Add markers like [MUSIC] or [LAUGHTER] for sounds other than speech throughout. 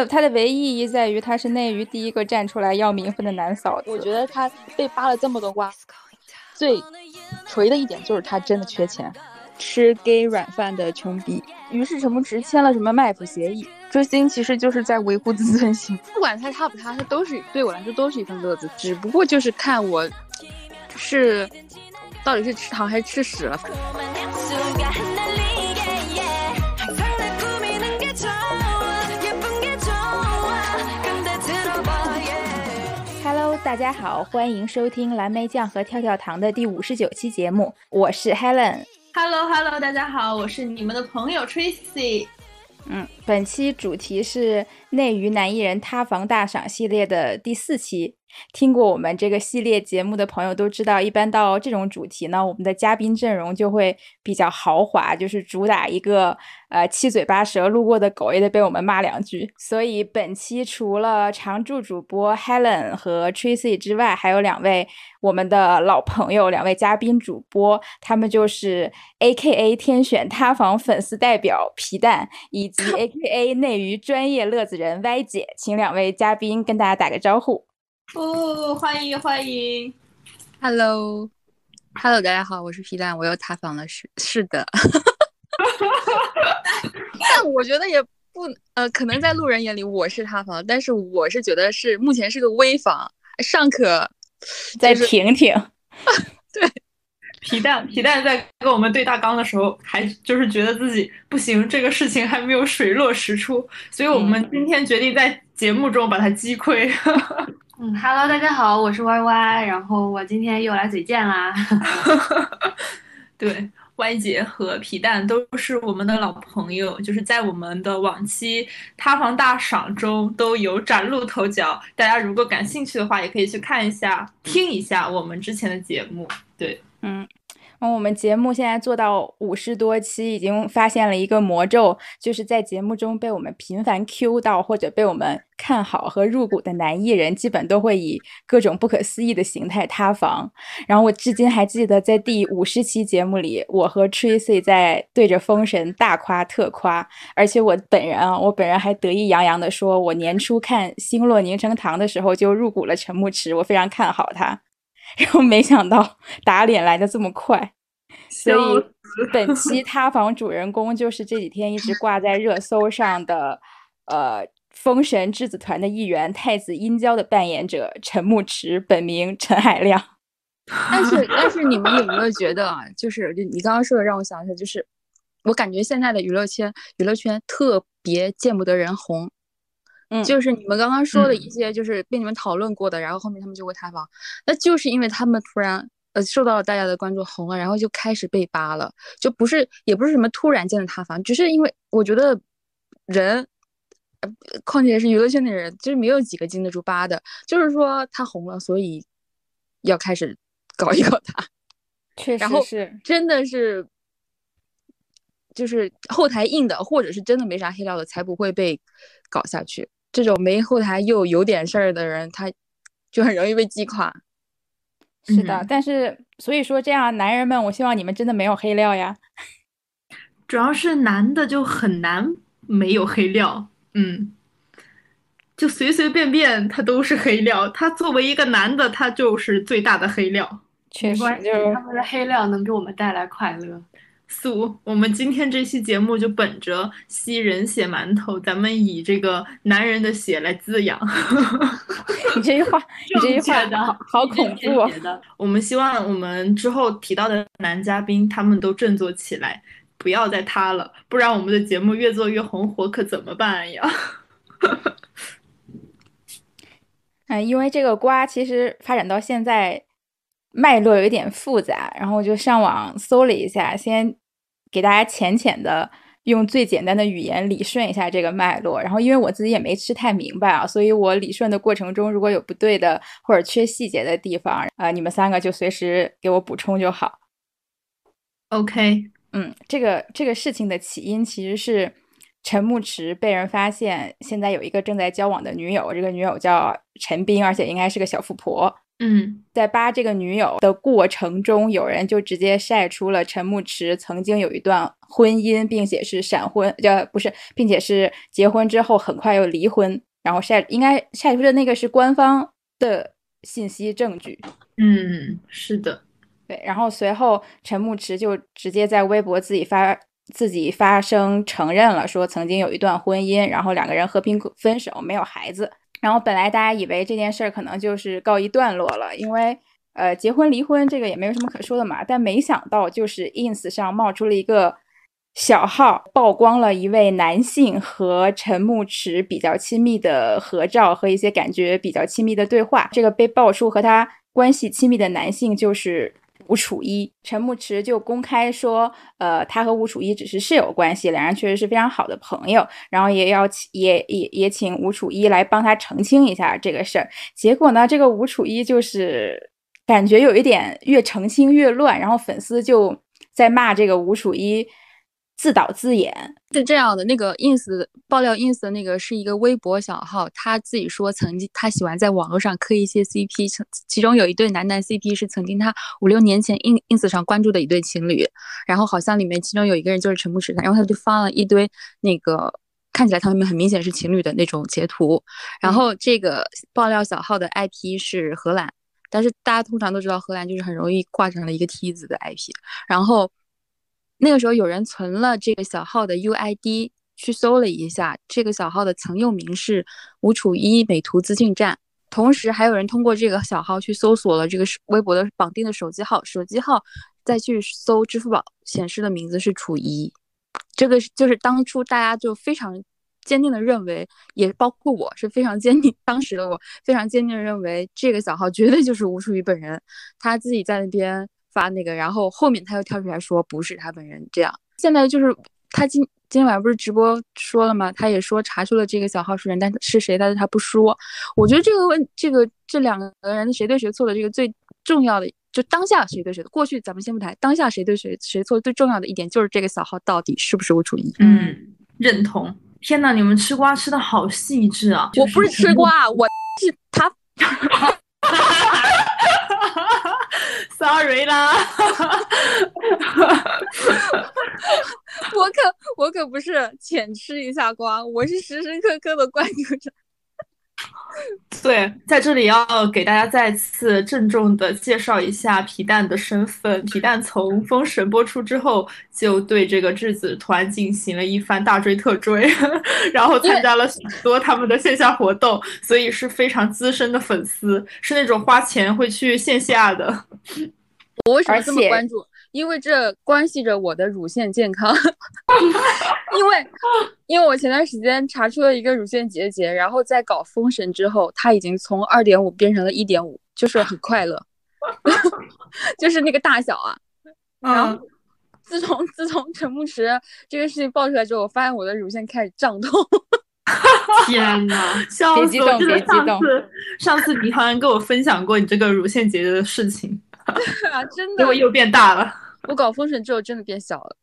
的他的唯一意义在于他是内娱第一个站出来要名分的男嫂子。我觉得他被扒了这么多瓜，最锤的一点就是他真的缺钱，吃 gay 软饭的穷逼。于是陈牧驰签了什么 MAP 协议，追星其实就是在维护自尊心。不管他塌不塌，他都是对我来说都是一份乐子，只不过就是看我是到底是吃糖还是吃屎了。大家好，欢迎收听蓝莓酱和跳跳糖的第五十九期节目，我是 Helen。Hello Hello，大家好，我是你们的朋友 Tracy。嗯，本期主题是内娱男艺人塌房大赏系列的第四期。听过我们这个系列节目的朋友都知道，一般到这种主题呢，我们的嘉宾阵容就会比较豪华，就是主打一个呃七嘴八舌，路过的狗也得被我们骂两句。所以本期除了常驻主播 Helen 和 Tracy 之外，还有两位我们的老朋友，两位嘉宾主播，他们就是 A.K.A 天选塌房粉丝代表皮蛋，以及 [LAUGHS] A.K.A 内娱专业乐子人 Y 姐，请两位嘉宾跟大家打个招呼。哦，欢迎欢迎，Hello，Hello，大家好，我是皮蛋，我又塌房了，是是的，[LAUGHS] 但我觉得也不呃，可能在路人眼里我是塌房，但是我是觉得是目前是个危房，尚可再挺挺。[LAUGHS] 对，皮蛋皮蛋在跟我们对大纲的时候，还就是觉得自己不行，这个事情还没有水落石出，所以我们今天决定在节目中把它击溃。嗯，Hello，大家好，我是 Y Y，然后我今天又来嘴贱啦。[LAUGHS] 对歪姐和皮蛋都是我们的老朋友，就是在我们的往期塌房大赏中都有崭露头角。大家如果感兴趣的话，也可以去看一下、听一下我们之前的节目。对，嗯。我们节目现在做到五十多期，已经发现了一个魔咒，就是在节目中被我们频繁 Q 到或者被我们看好和入股的男艺人，基本都会以各种不可思议的形态塌房。然后我至今还记得，在第五十期节目里，我和 Tracy 在对着封神大夸特夸，而且我本人啊，我本人还得意洋洋地说，我年初看《星落凝成糖》的时候就入股了陈牧驰，我非常看好他。然后没想到打脸来的这么快，所以本期 [LAUGHS] 塌房主人公就是这几天一直挂在热搜上的，呃，封神质子团的一员太子殷郊的扮演者陈牧驰，本名陈海亮。[LAUGHS] 但是，但是你们有没有觉得啊？就是你刚刚说的，让我想起来，就是我感觉现在的娱乐圈，娱乐圈特别见不得人红。嗯，就是你们刚刚说的一些，就是被你们讨论过的，然后后面他们就会塌房，那就是因为他们突然呃受到了大家的关注，红了，然后就开始被扒了，就不是也不是什么突然间的塌房，只是因为我觉得人，呃，况且是娱乐圈的人，就是没有几个经得住扒的，就是说他红了，所以要开始搞一搞他，[LAUGHS] 确实是，真的是。就是后台硬的，或者是真的没啥黑料的，才不会被搞下去。这种没后台又有点事儿的人，他就很容易被击垮。是的，嗯、但是所以说这样，男人们，我希望你们真的没有黑料呀。[LAUGHS] 主要是男的就很难没有黑料，嗯，就随随便便他都是黑料。他作为一个男的，他就是最大的黑料。确实，就是他们的黑料能给我们带来快乐。素，我们今天这期节目就本着吸人血馒头，咱们以这个男人的血来滋养。[LAUGHS] [LAUGHS] 你这句话，[LAUGHS] 你这句话好好恐怖、哦。我们希望我们之后提到的男嘉宾，他们都振作起来，不要再塌了，不然我们的节目越做越红火，可怎么办呀？嗯，因为这个瓜其实发展到现在。脉络有一点复杂，然后我就上网搜了一下，先给大家浅浅的用最简单的语言理顺一下这个脉络。然后因为我自己也没吃太明白啊，所以我理顺的过程中如果有不对的或者缺细节的地方，啊、呃，你们三个就随时给我补充就好。OK，嗯，这个这个事情的起因其实是陈牧驰被人发现现在有一个正在交往的女友，这个女友叫陈冰，而且应该是个小富婆。嗯，在扒这个女友的过程中，有人就直接晒出了陈牧驰曾经有一段婚姻，并且是闪婚，呃，不是，并且是结婚之后很快又离婚，然后晒应该晒出的那个是官方的信息证据。嗯，是的，对，然后随后陈牧驰就直接在微博自己发自己发声承认了，说曾经有一段婚姻，然后两个人和平分手，没有孩子。然后本来大家以为这件事儿可能就是告一段落了，因为呃结婚离婚这个也没有什么可说的嘛。但没想到就是 ins 上冒出了一个小号，曝光了一位男性和陈牧驰比较亲密的合照和一些感觉比较亲密的对话。这个被爆出和他关系亲密的男性就是。吴楚一，陈牧驰就公开说，呃，他和吴楚一只是室友关系，两人确实是非常好的朋友，然后也要也也也请吴楚一来帮他澄清一下这个事儿。结果呢，这个吴楚一就是感觉有一点越澄清越乱，然后粉丝就在骂这个吴楚一自导自演。是这样的，那个 ins 爆料 ins 的那个是一个微博小号，他自己说曾经他喜欢在网络上磕一些 CP，其其中有一对男男 CP 是曾经他五六年前 ins ins 上关注的一对情侣，然后好像里面其中有一个人就是陈牧驰，然后他就发了一堆那个看起来他们很明显是情侣的那种截图，然后这个爆料小号的 IP 是荷兰，但是大家通常都知道荷兰就是很容易挂上了一个梯子的 IP，然后。那个时候有人存了这个小号的 UID，去搜了一下，这个小号的曾用名是吴楚一美图资讯站。同时还有人通过这个小号去搜索了这个微博的绑定的手机号，手机号再去搜支付宝显示的名字是楚一。这个就是当初大家就非常坚定的认为，也包括我是非常坚定，当时的我非常坚定的认为这个小号绝对就是吴楚一本人，他自己在那边。发那个，然后后面他又跳出来说不是他本人，这样。现在就是他今今天晚上不是直播说了吗？他也说查出了这个小号是人，但是谁，但是他不说。我觉得这个问这个这两个人谁对谁错的这个最重要的，就当下谁对谁的。过去咱们先不谈，当下谁对谁谁错，最重要的一点就是这个小号到底是不是吴楚一。嗯，认同。天呐，你们吃瓜吃的好细致啊！我不是吃瓜，我是他。[LAUGHS] Sorry 啦，[LAUGHS] 我可我可不是浅吃一下瓜，我是时时刻刻的关注着。[LAUGHS] 对，在这里要给大家再次郑重的介绍一下皮蛋的身份。皮蛋从《封神》播出之后，就对这个质子团进行了一番大追特追，[LAUGHS] 然后参加了许多他们的线下活动，所以是非常资深的粉丝，是那种花钱会去线下的。我为什么这么关注？因为这关系着我的乳腺健康。[LAUGHS] 因为，因为我前段时间查出了一个乳腺结节，然后在搞封神之后，它已经从二点五变成了一点五，就是很快乐，[LAUGHS] 就是那个大小啊。然后，自从自从陈牧驰这个事情爆出来之后，我发现我的乳腺开始胀痛。[LAUGHS] 天呐，笑死我！别激动，上次上次你好像跟我分享过你这个乳腺结节的事情。对啊，真的，我又变大了。我搞封神之后真的变小了，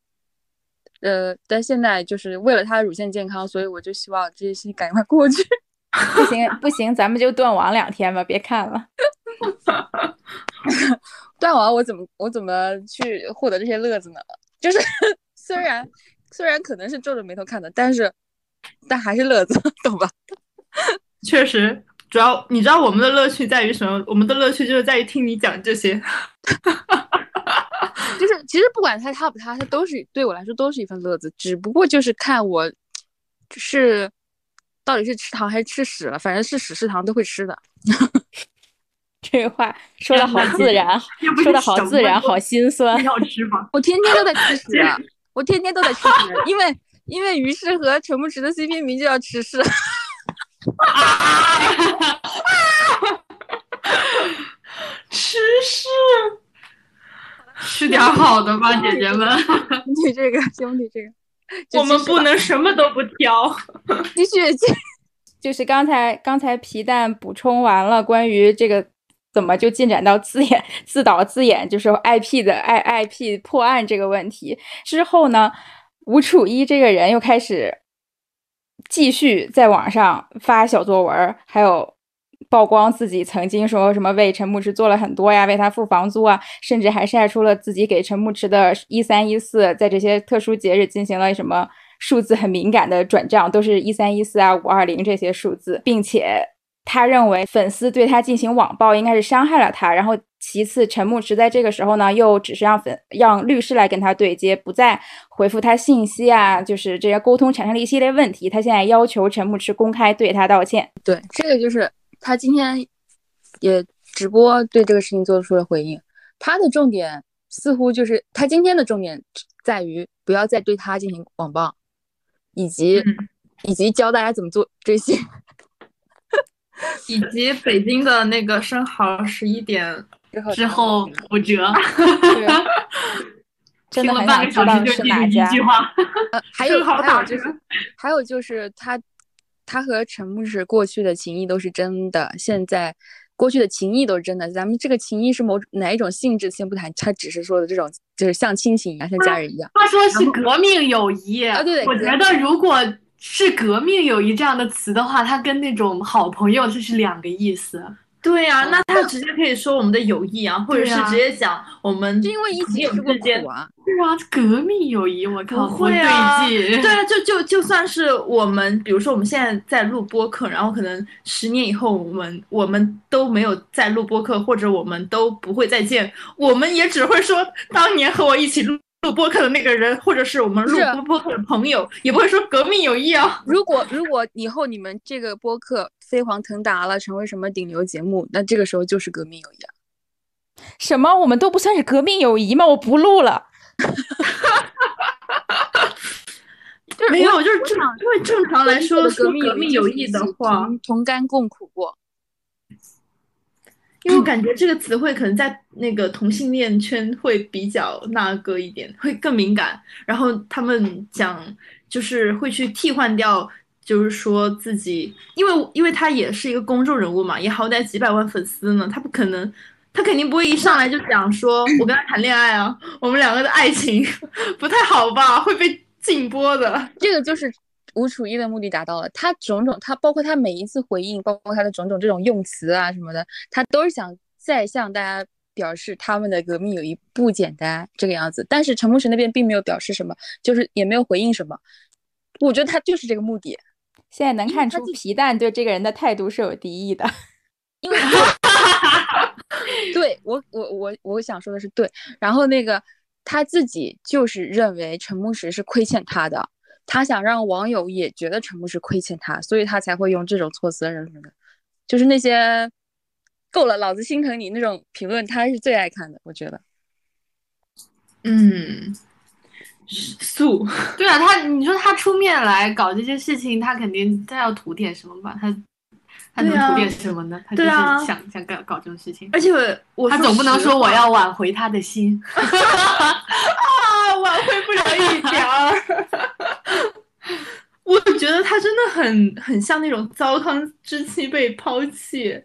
呃，但现在就是为了他的乳腺健康，所以我就希望这些事情赶快过去。[LAUGHS] 不行不行，咱们就断网两天吧，别看了。[LAUGHS] 断网我怎么我怎么去获得这些乐子呢？[LAUGHS] 就是虽然虽然可能是皱着眉头看的，但是但还是乐子，懂吧？确实。主要你知道我们的乐趣在于什么？我们的乐趣就是在于听你讲这些，[LAUGHS] 就是其实不管他塌不塌，他都是对我来说都是一份乐子，只不过就是看我是到底是吃糖还是吃屎了，反正是屎是糖都会吃的。[LAUGHS] 这话说的好自然，说的好自然，好心 [LAUGHS] 酸。要吃吗？我天天都在吃屎，我天天都在吃屎，因为因为于是和陈牧驰的 CP 名就叫吃屎。啊！吃屎，吃点好的吧，姐姐们。你这个兄弟，这个我们不能什么都不挑。继续，继就是刚才刚才皮蛋补充完了关于这个怎么就进展到自演自导自演，就是 IP 的 I IP 破案这个问题之后呢，吴楚一这个人又开始。继续在网上发小作文，还有曝光自己曾经说什么为陈牧驰做了很多呀，为他付房租啊，甚至还晒出了自己给陈牧驰的一三一四，在这些特殊节日进行了什么数字很敏感的转账，都是一三一四啊、五二零这些数字，并且他认为粉丝对他进行网暴应该是伤害了他，然后。其次，陈牧驰在这个时候呢，又只是让粉让律师来跟他对接，不再回复他信息啊，就是这些沟通产生了一系列问题。他现在要求陈牧驰公开对他道歉。对，这个就是他今天也直播对这个事情做出了回应。他的重点似乎就是他今天的重点在于不要再对他进行网暴，以及以及教大家怎么做追星，[LAUGHS] 以及北京的那个生蚝十一点。之后五折，[LAUGHS] 真的很想知道是哪家。[LAUGHS] 还有还有就是，还有就是他他和陈牧驰过去的情谊都是真的，现在过去的情谊都是真的。咱们这个情谊是某哪一种性质先不谈，他只是说的这种就是像亲情一样，像家人一样。他说是革命友谊啊，对对，我觉得如果是革命友谊这样的词的话，它跟那种好朋友这是两个意思。对呀，那他直接可以说我们的友谊啊，或者是直接讲我们就因为一起吃过苦啊，对啊，革命友谊，我靠，会啊，[LAUGHS] 对啊，就就就算是我们，比如说我们现在在录播客，然后可能十年以后我们我们都没有在录播客，或者我们都不会再见，我们也只会说当年和我一起录。录播客的那个人，或者是我们录播客的朋友，也不会说革命友谊啊。如果如果以后你们这个播客飞黄腾达了，成为什么顶流节目，那这个时候就是革命友谊啊。什么？我们都不算是革命友谊吗？我不录了。[LAUGHS] 没有，就是正常，因为正常来说，革命友谊的话，同甘共苦过。因为我感觉这个词汇可能在那个同性恋圈会比较那个一点，会更敏感。然后他们讲就是会去替换掉，就是说自己，因为因为他也是一个公众人物嘛，也好歹几百万粉丝呢，他不可能，他肯定不会一上来就讲说我跟他谈恋爱啊，我们两个的爱情不太好吧，会被禁播的。这个就是。吴楚一的目的达到了，他种种，他包括他每一次回应，包括他的种种这种用词啊什么的，他都是想再向大家表示他们的革命友谊不简单这个样子。但是陈牧驰那边并没有表示什么，就是也没有回应什么。我觉得他就是这个目的。现在能看出皮蛋对这个人的态度是有敌意的，[LAUGHS] 因为 [LAUGHS] 对我我我我想说的是对，然后那个他自己就是认为陈牧驰是亏欠他的。他想让网友也觉得陈牧驰亏欠他，所以他才会用这种措辞什么的，就是那些够了，老子心疼你那种评论，他是最爱看的，我觉得。嗯，素 [LAUGHS] 对啊，他你说他出面来搞这些事情，他肯定他要图点什么吧？他他能图点什么呢？他就是想想搞搞这种事情，而且我他总不能说我要挽回他的心。[LAUGHS] 啊挽回不了一点儿，[LAUGHS] 我觉得他真的很很像那种糟糠之妻被抛弃，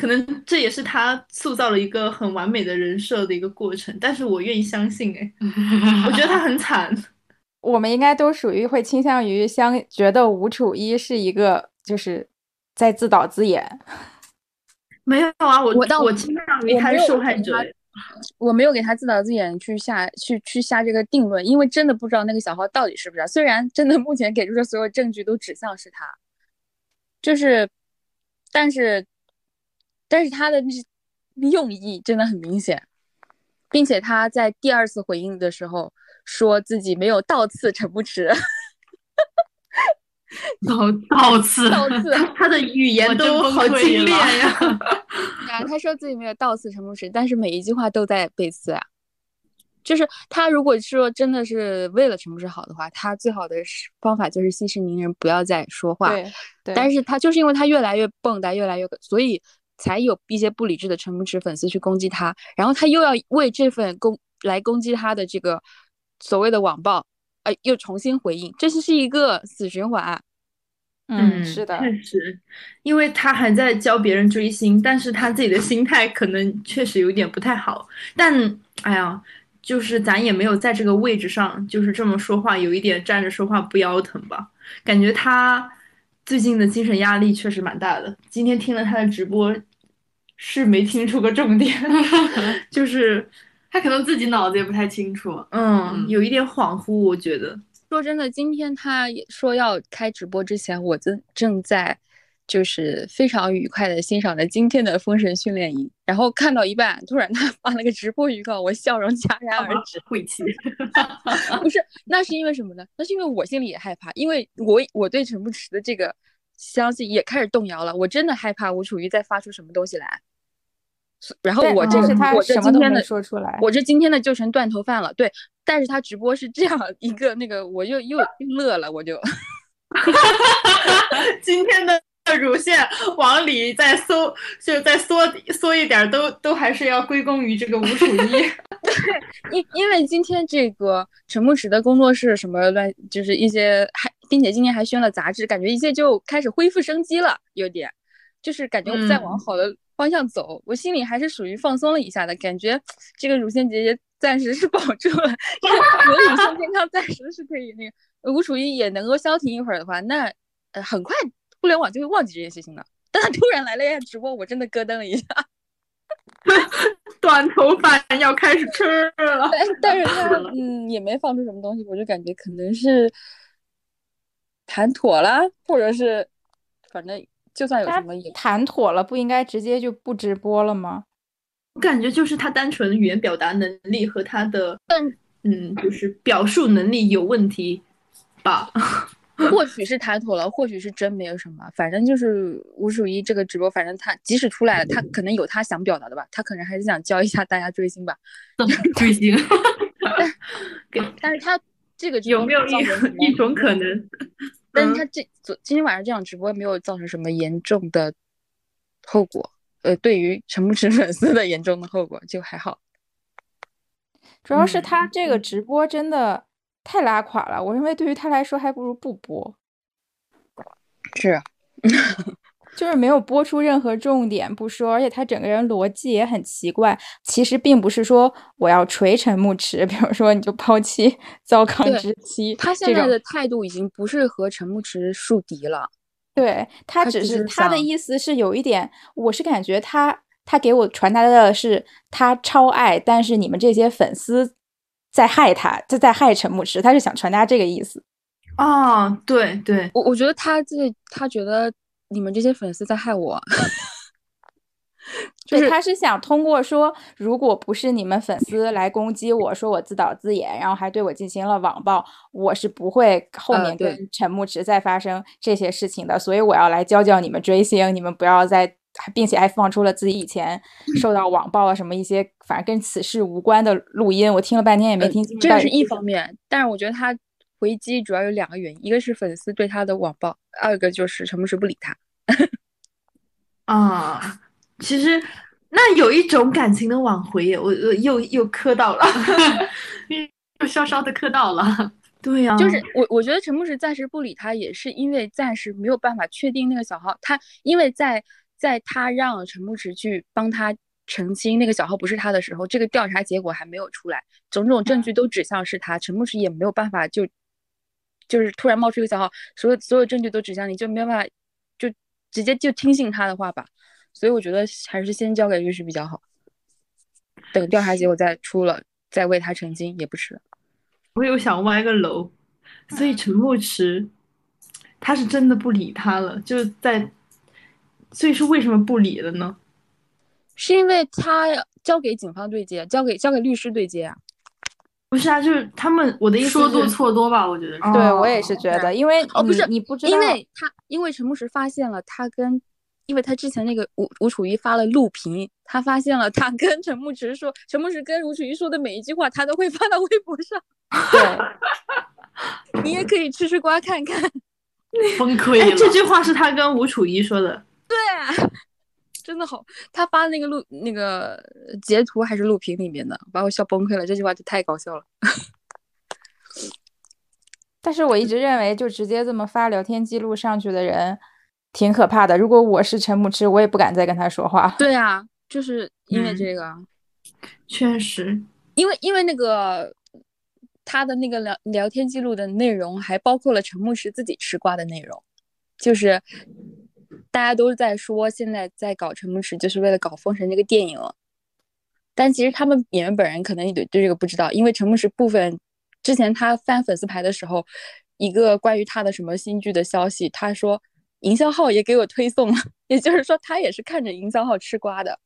可能这也是他塑造了一个很完美的人设的一个过程。但是我愿意相信，哎，我觉得他很惨。我们应该都属于会倾向于相觉得吴楚一是一个就是在自导自演。没有啊，我我我倾向于他是受害者。我没有给他自导自演去下去去下这个定论，因为真的不知道那个小号到底是不是。虽然真的目前给出的所有证据都指向是他，就是，但是，但是他的用意真的很明显，并且他在第二次回应的时候说自己没有倒刺陈不驰。[LAUGHS] 倒倒刺，倒刺，他的语言都好精炼呀！[LAUGHS] 啊，他说自己没有倒刺陈不驰，但是每一句话都在背刺啊。就是他如果说真的是为了陈不驰好的话，他最好的方法就是息事宁人，不要再说话。对，但是他就是因为他越来越蹦跶，越来越，所以才有一些不理智的陈牧驰粉丝去攻击他，然后他又要为这份攻来攻击他的这个所谓的网暴。呃，又重新回应，这是是一个死循环。嗯，是的，确实，因为他还在教别人追星，但是他自己的心态可能确实有点不太好。但哎呀，就是咱也没有在这个位置上，就是这么说话，有一点站着说话不腰疼吧？感觉他最近的精神压力确实蛮大的。今天听了他的直播，是没听出个重点，[LAUGHS] 就是 [LAUGHS] 他可能自己脑子也不太清楚，嗯，有一点恍惚。我觉得，说真的，今天他说要开直播之前，我正正在。就是非常愉快的欣赏着今天的封神训练营，然后看到一半，突然他 [LAUGHS] 发了个直播预告，我笑容戛然而止。晦气，不是，那是因为什么呢？那是因为我心里也害怕，因为我我对陈不迟的这个相信也开始动摇了。我真的害怕吴楚瑜再发出什么东西来，然后我这我这今天的说出来，我这今天的就成断头饭了。对，但是他直播是这样一个那个，我又又乐了，我就 [LAUGHS] 今天的。乳腺往里再缩，就再缩缩一点，都都还是要归功于这个吴楚一。[LAUGHS] 对，因因为今天这个陈牧驰的工作室什么乱，就是一些还，并且今天还宣了杂志，感觉一切就开始恢复生机了，有点，就是感觉我们在往好的方向走。我心里还是属于放松了一下的感觉，这个乳腺结节暂时是 [LAUGHS] 保住了，我的乳腺健康暂时是可以那个吴楚一也能够消停一会儿的话，那呃很快。互联网就会忘记这件事情了。但他突然来了一下直播，我真的咯噔了一下。[LAUGHS] 短头发要开始吃了，但是他 [LAUGHS] 嗯也没放出什么东西，我就感觉可能是谈妥了，或者是反正就算有什么也谈妥了，不应该直接就不直播了吗？我感觉就是他单纯语言表达能力和他的嗯就是表述能力有问题吧。或 [LAUGHS] 许是谈妥了，或许是真没有什么，反正就是吴楚一这个直播，反正他即使出来了，他可能有他想表达的吧，他可能还是想教一下大家追星吧，[LAUGHS] 追星。[LAUGHS] 但是他这个有没有一一种可能？但是他这昨今天晚上这场直播没有造成什么严重的后果，呃，对于陈牧驰粉丝的严重的后果就还好。主要是他这个直播真的。太拉垮了，我认为对于他来说还不如不播。是，[LAUGHS] 就是没有播出任何重点不说，而且他整个人逻辑也很奇怪。其实并不是说我要锤陈牧驰，比如说你就抛弃 [LAUGHS] 糟糠之妻。他现在的态度已经不是和陈牧驰树敌了。对他只是他的意思是有一点，我是感觉他他给我传达的是他超爱，但是你们这些粉丝。在害他，就在害陈牧驰，他是想传达这个意思。哦，对对，我我觉得他这他觉得你们这些粉丝在害我，[LAUGHS] 就是他是想通过说，如果不是你们粉丝来攻击我说我自导自演，然后还对我进行了网暴，我是不会后面跟陈牧驰再发生这些事情的。所以我要来教教你们追星，你们不要再。并且还放出了自己以前受到网暴啊什么一些，反正跟此事无关的录音，我听了半天也没听清。这是一方面，但是我觉得他回击主要有两个原因，一个是粉丝对他的网暴，二个就是陈牧师不理他。[LAUGHS] 啊，其实那有一种感情的挽回，我我又又磕到了，[LAUGHS] 又稍稍的磕到了。对呀，就是我我觉得陈牧师暂时不理他，也是因为暂时没有办法确定那个小号，他因为在。在他让陈牧驰去帮他澄清那个小号不是他的时候，这个调查结果还没有出来，种种证据都指向是他，陈牧驰也没有办法就就是突然冒出一个小号，所有所有证据都指向你，就没有办法就直接就听信他的话吧。所以我觉得还是先交给律师比较好，等调查结果再出了再为他澄清也不迟。我有想歪个楼，所以陈牧驰他是真的不理他了，就在。所以说为什么不理了呢？是因为他交给警方对接，交给交给律师对接啊？不是啊，就是他们我的意思说多错多吧，我觉得是。对我也是觉得，因为哦不是你不知道，因为他因为陈牧驰发现了他跟，因为他之前那个吴吴楚瑜发了录屏，他发现了他跟陈牧驰说，陈牧驰跟吴楚瑜说的每一句话，他都会发到微博上。对，[LAUGHS] 你也可以吃吃瓜看看。[LAUGHS] 崩溃了，这句话是他跟吴楚瑜说的。对啊，真的好，他发那个录那个截图还是录屏里面的，把我笑崩溃了。这句话就太搞笑了。但是我一直认为，就直接这么发聊天记录上去的人，挺可怕的。如果我是陈牧之，我也不敢再跟他说话。对啊，就是因为这个，确实，因为因为那个他的那个聊聊天记录的内容，还包括了陈牧石自己吃瓜的内容。就是大家都是在说现在在搞陈牧驰，就是为了搞《封神》这个电影。但其实他们演员本人可能也对对这个不知道，因为陈牧驰部分之前他翻粉丝牌的时候，一个关于他的什么新剧的消息，他说营销号也给我推送了，也就是说他也是看着营销号吃瓜的，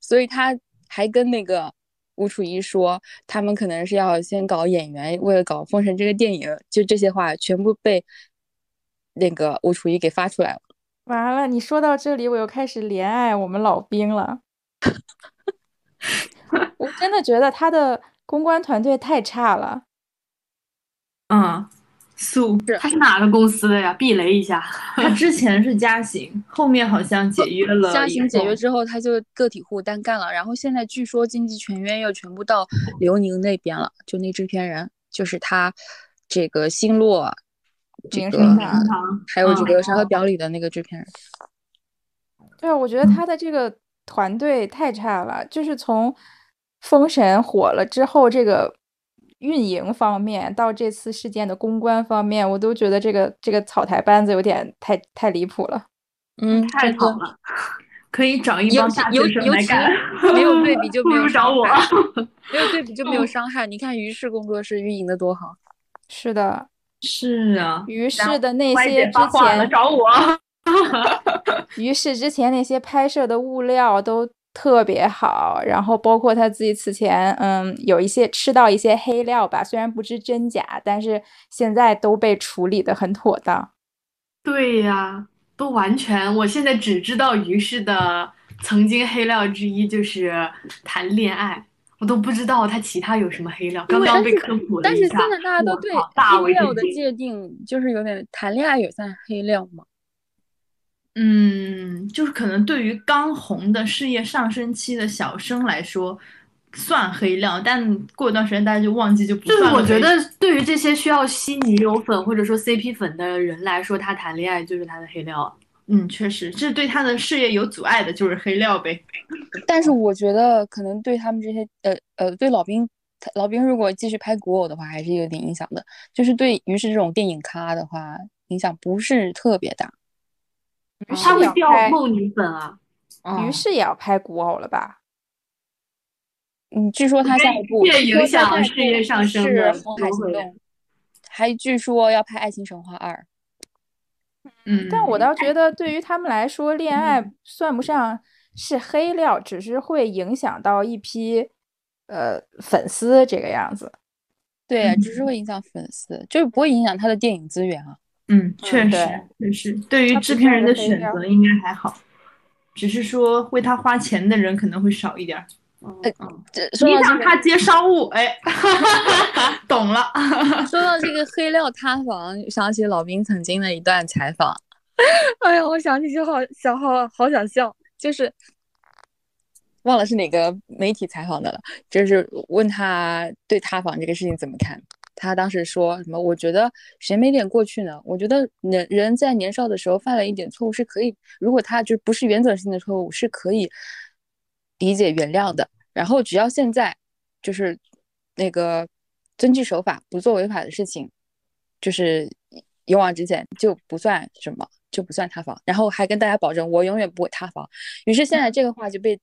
所以他还跟那个吴楚一说，他们可能是要先搞演员，为了搞《封神》这个电影，就这些话全部被那个吴楚一给发出来了。完了，你说到这里，我又开始怜爱我们老兵了。我真的觉得他的公关团队太差了。嗯，素他是哪个公司的呀？避雷一下。[LAUGHS] 他之前是嘉行，后面好像解约了。嘉行解约之后，他就个体户单干了。然后现在据说经济全约要全部到刘宁那边了，就那制片人，就是他这个星落，这个还有这个《沙河表》里的那个制片人。对啊，我觉得他的这个。团队太差了，就是从《封神》火了之后，这个运营方面到这次事件的公关方面，我都觉得这个这个草台班子有点太太离谱了。嗯，太好了，可以找一帮大学生来干。没有对比 [LAUGHS] 就没有找我，[LAUGHS] 没有对比就没有伤害。你看于氏工作室运营的多好。是的，是啊，于是的那些之前找我。[LAUGHS] 于是之前那些拍摄的物料都特别好，然后包括他自己此前，嗯，有一些吃到一些黑料吧，虽然不知真假，但是现在都被处理的很妥当。对呀，都完全，我现在只知道于是的曾经黑料之一就是谈恋爱，我都不知道他其他有什么黑料。刚刚被科普了一下。但是现在大家都对黑料的界定就是有点谈恋爱也算黑料吗？嗯，就是可能对于刚红的事业上升期的小生来说，算黑料，但过一段时间大家就忘记就不算了。就是我觉得对于这些需要吸女友粉或者说 CP 粉的人来说，他谈恋爱就是他的黑料。嗯，确实，这对他的事业有阻碍的就是黑料呗。[LAUGHS] 但是我觉得可能对他们这些呃呃，对老兵老兵如果继续拍古偶的话，还是有点影响的。就是对于是这种电影咖的话，影响不是特别大。他会掉梦女粉啊！于是也要拍古偶了吧？嗯，据说他下一部越影响事业上升的《红海行动》，还据说要拍《爱情神话二》。嗯，但我倒觉得，对于他们来说，恋爱算不上是黑料，只是会影响到一批呃粉丝这个样子。对，只是会影响粉丝，就是不会影响他的电影资源啊。嗯，确实，确实，对于制片人的选择应该还好，只是说为他花钱的人可能会少一点。嗯，你想他接商务，哎，[LAUGHS] 懂了。说到这个黑料塌房，想起老兵曾经的一段采访。[LAUGHS] 哎呀，我想起就好想好好想笑，就是忘了是哪个媒体采访的了，就是问他对塌房这个事情怎么看。他当时说什么？我觉得谁没点过去呢？我觉得人人在年少的时候犯了一点错误是可以，如果他就不是原则性的错误，是可以理解原谅的。然后只要现在就是那个遵纪守法，不做违法的事情，就是勇往直前，就不算什么，就不算塌房。然后还跟大家保证，我永远不会塌房。于是现在这个话就被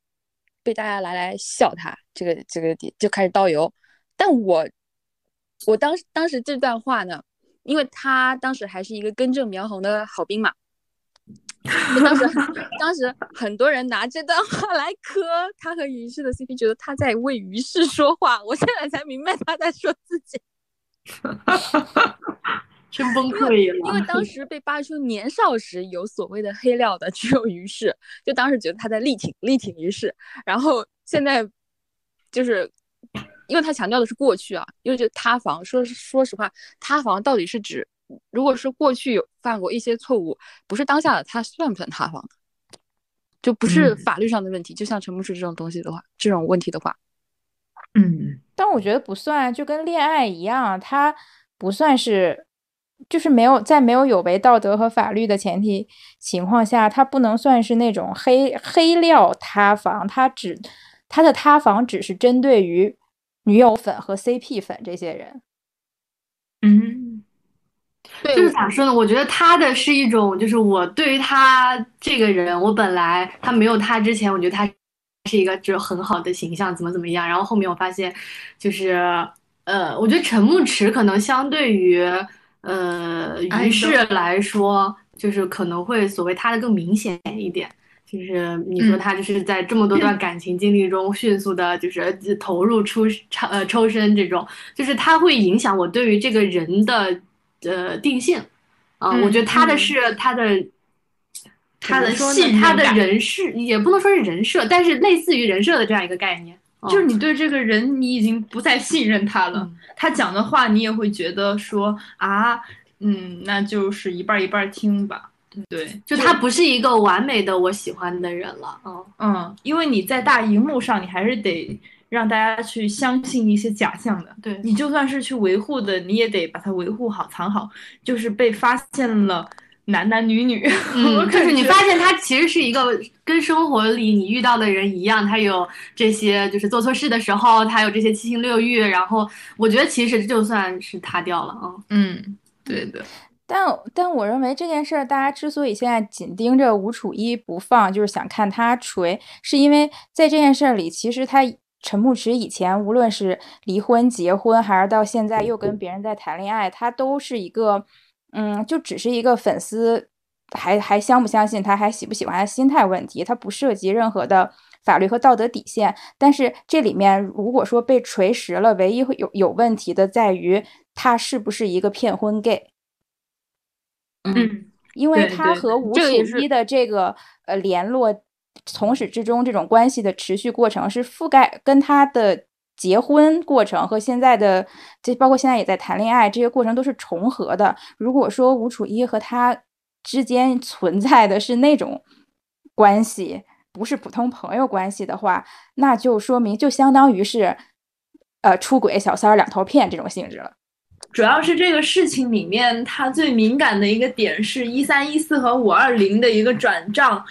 被大家拿来笑他，这个这个点就开始倒油。但我。我当时当时这段话呢，因为他当时还是一个根正苗红的好兵嘛，[LAUGHS] 当时当时很多人拿这段话来磕他和于适的 CP，觉得他在为于适说话。我现在才明白他在说自己，[LAUGHS] 真崩溃了。因为当时被扒出年少时有所谓的黑料的只有于适，就当时觉得他在力挺力挺于适，然后现在就是。因为他强调的是过去啊，因为就塌房，说说实话，塌房到底是指，如果是过去有犯过一些错误，不是当下的，他算不算塌房？就不是法律上的问题，就像陈牧驰这种东西的话，这种问题的话，嗯，但我觉得不算，就跟恋爱一样，他不算是，就是没有在没有有违道德和法律的前提情况下，他不能算是那种黑黑料塌房，他只他的塌房只是针对于。女友粉和 CP 粉这些人，嗯，对，就是咋说呢？我觉得他的是一种，就是我对于他这个人，我本来他没有他之前，我觉得他是一个就是很好的形象，怎么怎么样。然后后面我发现，就是呃，我觉得陈牧驰可能相对于呃于适来说，就是可能会所谓他的更明显一点。就是你说他就是在这么多段感情经历中迅速的，就是投入出抽呃抽身这种，就是他会影响我对于这个人的呃定性。啊。我觉得他的是他的他的信他的人设也不能说是人设，但是类似于人设的这样一个概念，就是你对这个人你已经不再信任他了，他讲的话你也会觉得说啊，嗯，那就是一半一半听吧。对，就他不是一个完美的我喜欢的人了，嗯嗯，因为你在大荧幕上，你还是得让大家去相信一些假象的，对。你就算是去维护的，你也得把它维护好、藏好，就是被发现了男男女女，嗯，[LAUGHS] 就是你发现他其实是一个跟生活里你遇到的人一样，他有这些就是做错事的时候，他有这些七情六欲，然后我觉得其实就算是塌掉了，啊。嗯，对的。但但我认为这件事儿，大家之所以现在紧盯着吴楚一不放，就是想看他锤，是因为在这件事儿里，其实他陈牧驰以前无论是离婚、结婚，还是到现在又跟别人在谈恋爱，他都是一个，嗯，就只是一个粉丝还还相不相信他，还喜不喜欢他心态问题，他不涉及任何的法律和道德底线。但是这里面如果说被锤实了，唯一会有有问题的在于他是不是一个骗婚 gay。嗯，因为他和吴楚一的这个呃联络，从始至终这种关系的持续过程是覆盖跟他的结婚过程和现在的这包括现在也在谈恋爱这些过程都是重合的。如果说吴楚一和他之间存在的是那种关系，不是普通朋友关系的话，那就说明就相当于是呃出轨小三儿两头骗这种性质了。主要是这个事情里面，它最敏感的一个点是一三一四和五二零的一个转账，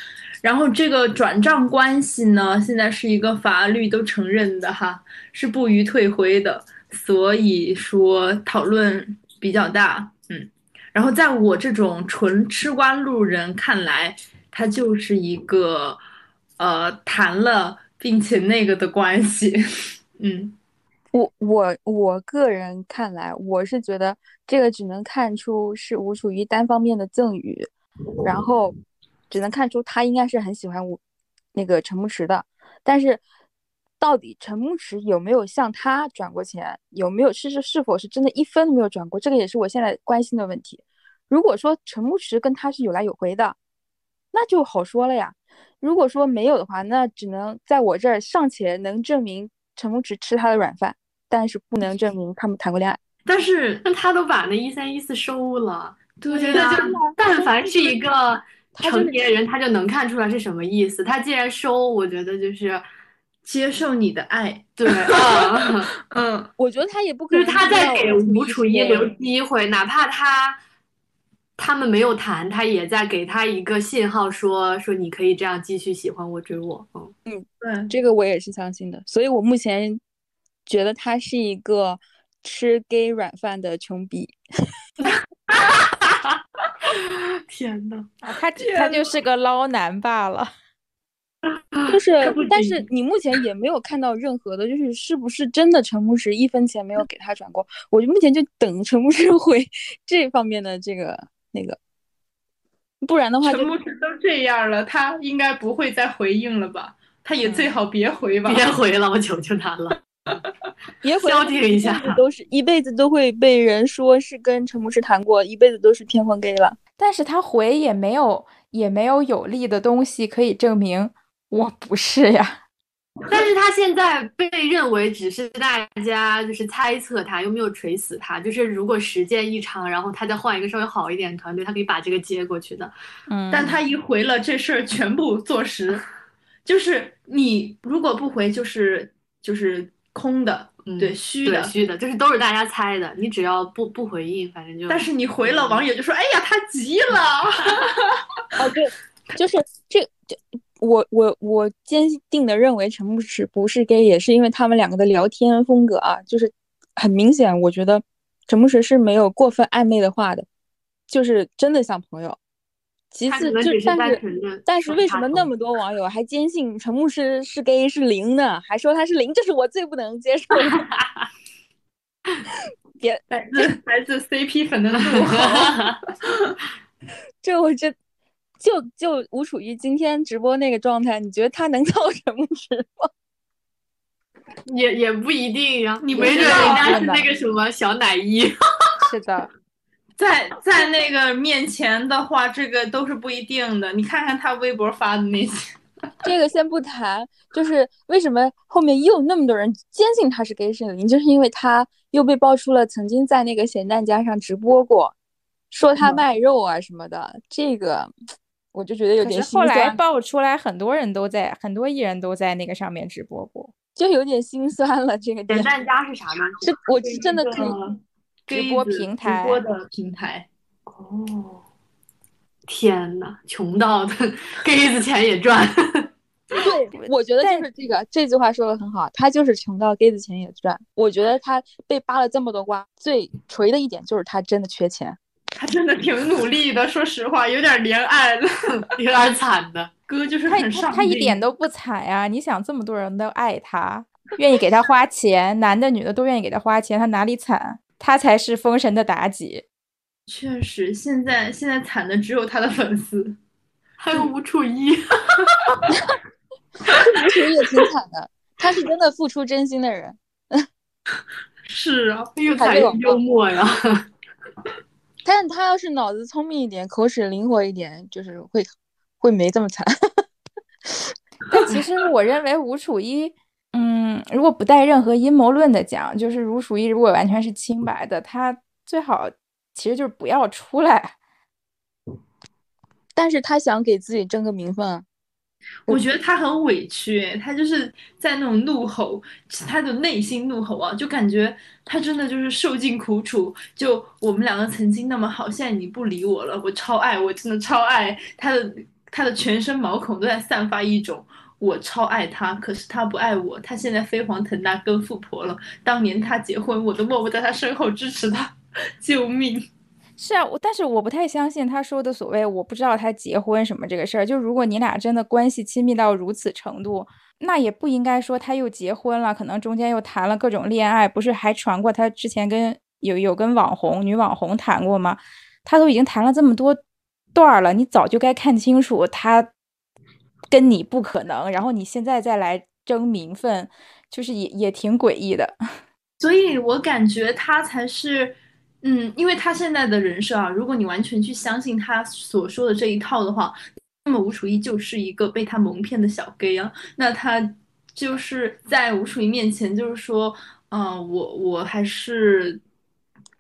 然后这个转账关系呢，现在是一个法律都承认的哈，是不予退回的，所以说讨论比较大，嗯，然后在我这种纯吃瓜路人看来，它就是一个呃谈了并且那个的关系，嗯。我我我个人看来，我是觉得这个只能看出是吴楚瑜单方面的赠与，然后只能看出他应该是很喜欢我那个陈牧驰的。但是到底陈牧驰有没有向他转过钱，有没有是是是否是真的一分都没有转过，这个也是我现在关心的问题。如果说陈牧驰跟他是有来有回的，那就好说了呀。如果说没有的话，那只能在我这儿尚且能证明陈牧驰吃他的软饭。但是不能证明他们谈过恋爱。但是那他都把那一三一四收了，对呀。但凡是一个成年人，他就能看出来是什么意思。他既然收，我觉得就是接受你的爱。对，嗯 [LAUGHS] 嗯，我觉得他也不可能。就是他在给吴楚一留机会，哪怕他他们没有谈，他也在给他一个信号，说说你可以这样继续喜欢我、追我。嗯嗯，对，这个我也是相信的。所以我目前。觉得他是一个吃 gay 软饭的穷逼，[LAUGHS] [LAUGHS] 天呐，他他就是个捞男罢了，[LAUGHS] 就是，但是你目前也没有看到任何的，就是是不是真的陈牧师一分钱没有给他转过？我就目前就等陈牧师回 [LAUGHS] 这方面的这个那个，不然的话，陈牧师都这样了，他应该不会再回应了吧？他也最好别回吧，别回了，我求求他了。别回消停一下，都是一辈子都会被人说是跟陈牧师谈过，一辈子都是骗婚 gay 了。但是他回也没有，也没有有力的东西可以证明我不是呀。[LAUGHS] 但是他现在被认为只是大家就是猜测他，又没有锤死他。就是如果时间一长，然后他再换一个稍微好一点的团队，他可以把这个接过去的。嗯，但他一回了，这事儿全部坐实。就是你如果不回，就是就是。空的，对，虚的，虚的，就是都是大家猜的。你只要不不回应，反正就。但是你回了，网友就说：“哎呀，他急了。[LAUGHS] [LAUGHS] ”哦，对，就是这这，我我我坚定的认为陈牧驰不是 gay，也是因为他们两个的聊天风格啊，就是很明显，我觉得陈牧驰是没有过分暧昧的话的，就是真的像朋友。其次就但是但是为什么那么多网友还坚信陈牧师是 gay 是零呢？还说他是零，这是我最不能接受的。[LAUGHS] 别，来自来自 CP 粉的怒吼。[LAUGHS] 这我这就就吴楚瑜今天直播那个状态，你觉得他能 [LAUGHS] 造陈牧师吗？也也不一定呀，你不没准人家是那个什么小奶衣。是的，在在那个面前的话，这个都是不一定的。你看看他微博发的那些，这个先不谈，就是为什么后面又那么多人坚信他是 gay 是零，就是因为他又被爆出了曾经在那个咸蛋家上直播过，说他卖肉啊什么的，这个我就觉得有点心酸后来，爆出来，很多人都在，很多艺人都在那个上面直播过。就有点心酸了。这个点咸蛋家是啥呢？这我是真的可以，直播平台直播的平台。哦，天呐，穷到的 gay 子钱也赚。[LAUGHS] 对，我觉得就是这个这句话说的很好，他就是穷到 gay 子钱也赚。我觉得他被扒了这么多瓜，最锤的一点就是他真的缺钱。他真的挺努力的，说实话，有点怜爱了。有点惨的。哥就是他很上他他一点都不惨呀！你想，这么多人都爱他，愿意给他花钱，男的女的都愿意给他花钱，他哪里惨？他才是封神的妲己。确实，现在现在惨的只有他的粉丝。还有吴楚一，[LAUGHS] 吴楚一也挺惨的，他是真的付出真心的人。[LAUGHS] 是啊，又惨又幽默呀。[LAUGHS] 但他要是脑子聪明一点，口齿灵活一点，就是会会没这么惨。但其实我认为吴楚一，嗯，如果不带任何阴谋论的讲，就是吴楚一如果完全是清白的，他最好其实就是不要出来。但是他想给自己争个名分啊。我觉得他很委屈，他就是在那种怒吼，他的内心怒吼啊，就感觉他真的就是受尽苦楚。就我们两个曾经那么好，现在你不理我了，我超爱，我真的超爱他的，他的全身毛孔都在散发一种我超爱他，可是他不爱我，他现在飞黄腾达跟富婆了。当年他结婚，我都默默在他身后支持他，救命！是啊，我但是我不太相信他说的所谓我不知道他结婚什么这个事儿。就如果你俩真的关系亲密到如此程度，那也不应该说他又结婚了，可能中间又谈了各种恋爱，不是还传过他之前跟有有跟网红女网红谈过吗？他都已经谈了这么多段了，你早就该看清楚他跟你不可能，然后你现在再来争名分，就是也也挺诡异的。[LAUGHS] 所以我感觉他才是，嗯，因为他现在的人设啊，如果你完全去相信他所说的这一套的话，那么吴楚一就是一个被他蒙骗的小 gay 啊，那他就是在吴楚一面前就是说，嗯、我我还是。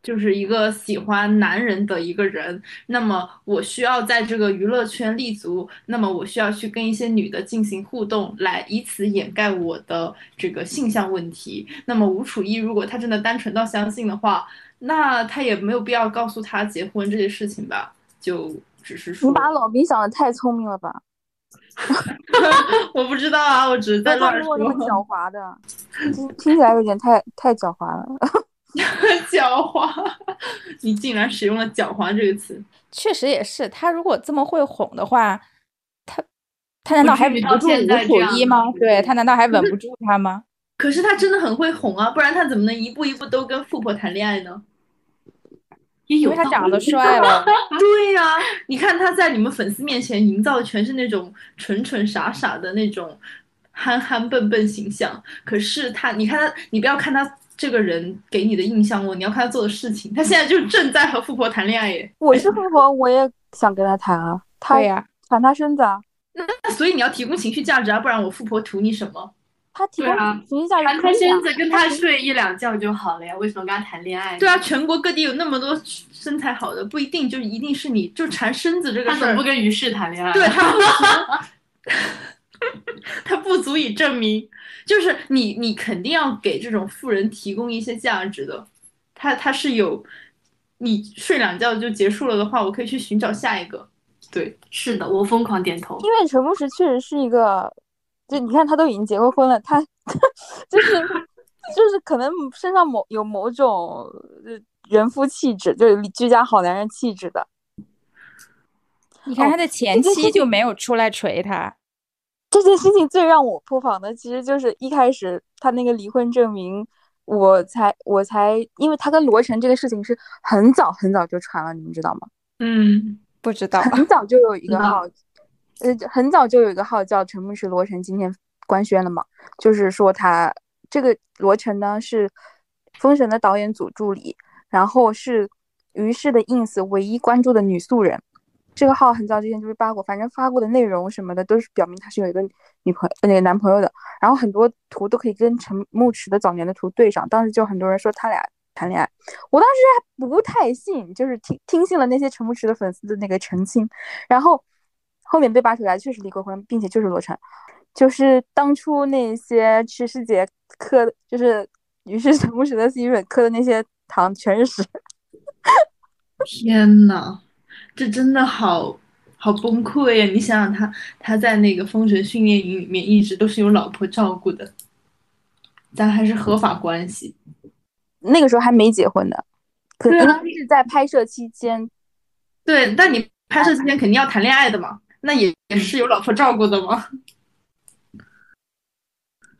就是一个喜欢男人的一个人，那么我需要在这个娱乐圈立足，那么我需要去跟一些女的进行互动，来以此掩盖我的这个性向问题。那么吴楚一如果他真的单纯到相信的话，那他也没有必要告诉他结婚这些事情吧，就只是说你，把老兵想的太聪明了吧？[LAUGHS] 我不知道啊，我只是在乱说如果那。么狡 [LAUGHS] 猾的，听听起来有点太太狡猾了。[LAUGHS] 狡猾，你竟然使用了“狡猾”这个词。确实也是，他如果这么会哄的话，他他难道还稳不住到现在吴楚这样吗一吗？对他难道还稳不住他吗？可是他真的很会哄啊，不然他怎么能一步一步都跟富婆谈恋爱呢？也有因为他长得帅了。[LAUGHS] 对呀、你看他在你们粉丝面前营造的全是那种蠢蠢傻傻的那种憨憨笨笨形象，可是他，你看他，你不要看他这个人给你的印象哦，你要看他做的事情，他现在就是正在和富婆谈恋爱耶。我是富婆，我也想跟他谈啊，他对呀、谈他身子啊，那所以你要提供情绪价值啊，不然我富婆图你什么？他提供情绪价值谈他身子跟他睡一两觉就好了呀，为什么跟他谈恋爱？对啊，全国各地有那么多身材好的，不一定就一定是你，就馋身子这个事儿他怎么不。跟于适谈恋爱？对他 [LAUGHS] 不足，他不足以证明，就是你，你肯定要给这种富人提供一些价值的。他他是有，你睡两觉就结束了的话，我可以去寻找下一个。对，是的，我疯狂点头。因为陈牧师确实是一个，就你看他都已经结过婚了，他就是 [LAUGHS] 就是可能身上某有某种呃人夫气质，就是居家好男人气质的。你看他的前妻就没有出来锤他。这件事情最让我破防的，其实就是一开始他那个离婚证明，我才我才，因为他跟罗晨这个事情是很早很早就传了，你们知道吗？嗯，不知道，很 [LAUGHS] 早就有一个号，呃，很早就有一个号叫陈牧驰罗晨今天官宣了嘛，就是说他这个罗晨呢是《封神》的导演组助理，然后是于适的 ins 唯一关注的女素人。这个号很早之前就被扒过，反正发过的内容什么的都是表明他是有一个女朋友、那个男朋友的，然后很多图都可以跟陈牧驰的早年的图对上，当时就很多人说他俩谈恋爱，我当时还不太信，就是听听信了那些陈牧驰的粉丝的那个澄清，然后后面被扒出来确实离过婚，并且就是罗成，就是当初那些吃师姐磕的，就是于是陈牧驰的 C 粉磕的那些糖全是屎。[LAUGHS] 天呐，这真的好好崩溃呀！你想想他，他在那个封神训练营里面一直都是有老婆照顾的，咱还是合法关系。那个时候还没结婚呢，可对啊应该是在拍摄期间。对，但你拍摄期间肯定要谈恋爱的嘛，那也也是有老婆照顾的嘛。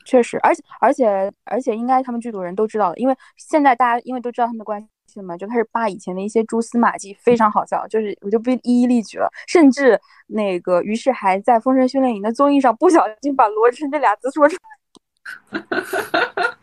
确实，而且而且而且，应该他们剧组人都知道的，因为现在大家因为都知道他们的关就开始扒以前的一些蛛丝马迹，非常好笑，就是我就不一一例举了。甚至那个于是还在《封神训练营》的综艺上不小心把“罗晨”这俩字说出来，[LAUGHS]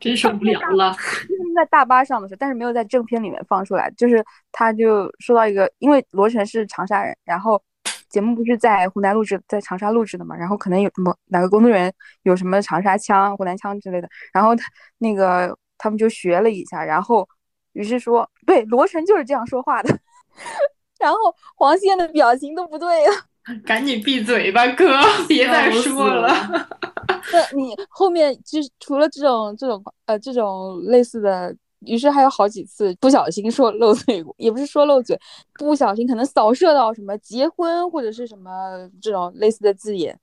真受不了了。就是在大巴上的时候，但是没有在正片里面放出来。就是他就说到一个，因为罗晨是长沙人，然后节目不是在湖南录制，在长沙录制的嘛，然后可能有什么哪个工作人员有什么长沙腔、湖南腔之类的，然后他那个他们就学了一下，然后于是说，对，罗晨就是这样说话的。[LAUGHS] 然后黄仙的表情都不对了，[LAUGHS] 赶紧闭嘴吧，哥，别再说了。[LAUGHS] 那你后面就是除了这种这种呃这种类似的，于是还有好几次不小心说漏嘴过，也不是说漏嘴，不小心可能扫射到什么结婚或者是什么这种类似的字眼，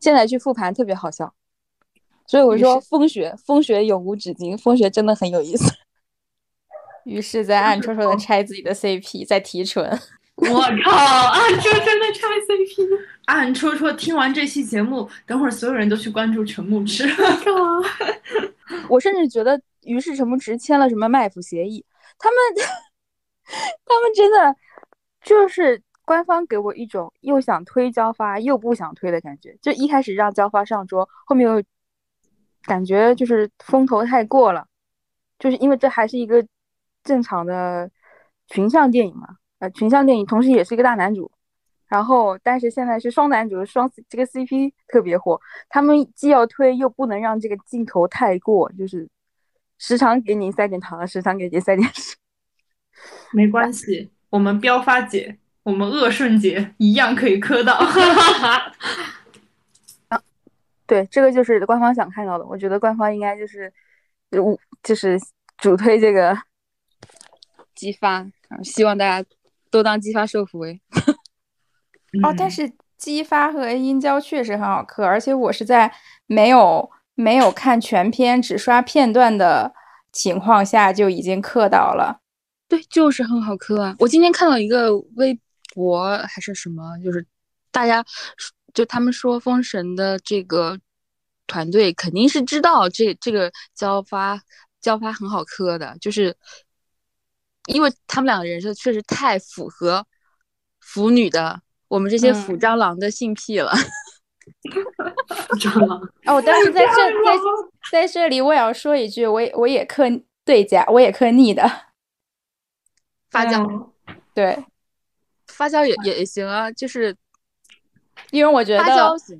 现在去复盘特别好笑。所以我说风雪风雪永无止境，风雪真的很有意思。于是，在暗戳戳的拆自己的 CP，在提纯。[LAUGHS] 我靠，暗戳戳的拆 CP，暗戳戳听完这期节目，等会儿所有人都去关注陈牧驰。[LAUGHS] 我甚至觉得于是陈牧驰签了什么卖腐协议，他们 [LAUGHS] 他们真的就是官方给我一种又想推交发又不想推的感觉，就一开始让交发上桌，后面又感觉就是风头太过了，就是因为这还是一个正常的群像电影嘛，呃，群像电影同时也是一个大男主。然后，但是现在是双男主，双这个 CP 特别火，他们既要推又不能让这个镜头太过，就是时常给你塞点糖，时常给你塞点屎。[LAUGHS] 没关系，我们标发姐，我们恶顺姐一样可以磕到。[LAUGHS] 对，这个就是官方想看到的。我觉得官方应该就是，就就是主推这个激发，希望大家都当激发受抚为。哦，但是激发和殷郊确实很好磕，而且我是在没有没有看全片，只刷片段的情况下就已经磕到了。对，就是很好磕啊！我今天看到一个微博还是什么，就是大家就他们说封神的这个团队肯定是知道这这个交发交发很好磕的，就是因为他们两个人设确实太符合腐女的。我们这些腐嗯蟑螂的性癖了，[LAUGHS] 蟑螂。哦，但是在 [LAUGHS] 这在在这里我也要说一句，我也我也磕对家，我也磕逆的，发酵对，发酵也也行啊，就是因为我觉得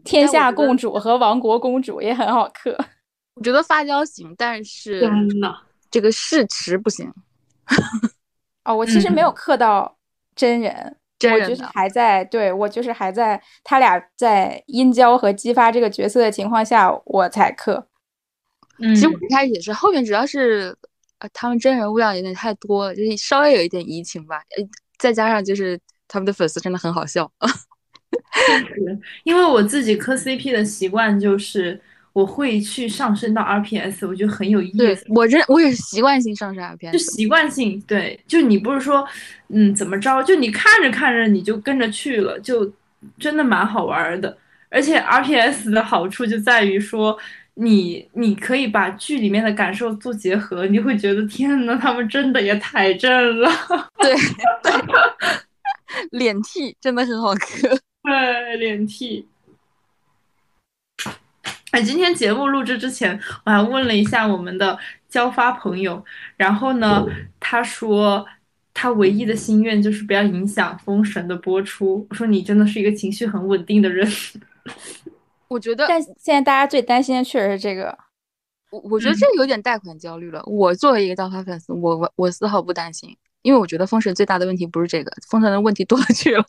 天下共主和亡国公主也很好磕。我觉得发酵行，但是真的，这个誓词不行，[LAUGHS] 哦，我其实没有嗯磕到真人。我就是。还在对我就是还在他俩在殷郊和姬发这个角色的情况下，我才磕。嗯其实我一开始也是，后面主要是呃他们真人物料有点太多了，就是稍微有一点移情吧，呃，再加上就是他们的粉丝真的很好笑。因为我自己磕 CP 的习惯就是，我会去上升到 RPS，我觉得很有意对思。我这我也是习惯性上升 RPS，就习惯性，对，就你不是说，嗯，怎么着，就你看着看着你就跟着去了，就真的蛮好玩儿的。而且 RPS 的好处就在于说，你你可以把剧里面的感受做结合，你会觉得天呐，他们真的也太正了，对 [LAUGHS] 对，[LAUGHS] 脸替真的很好磕。对，脸替。哎，今天节目录制之前，我还问了一下我们的交发朋友，然后呢，他说他唯一的心愿就是不要影响《封神》的播出。我说你真的是一个情绪很稳定的人。[LAUGHS] 我觉得，但现在大家最担心的确实是这个。我我觉得这有点贷款焦虑了。我作为一个交发粉丝，我我我丝毫不担心，因为我觉得封神最大的问题不是这个，封神的问题多了去了。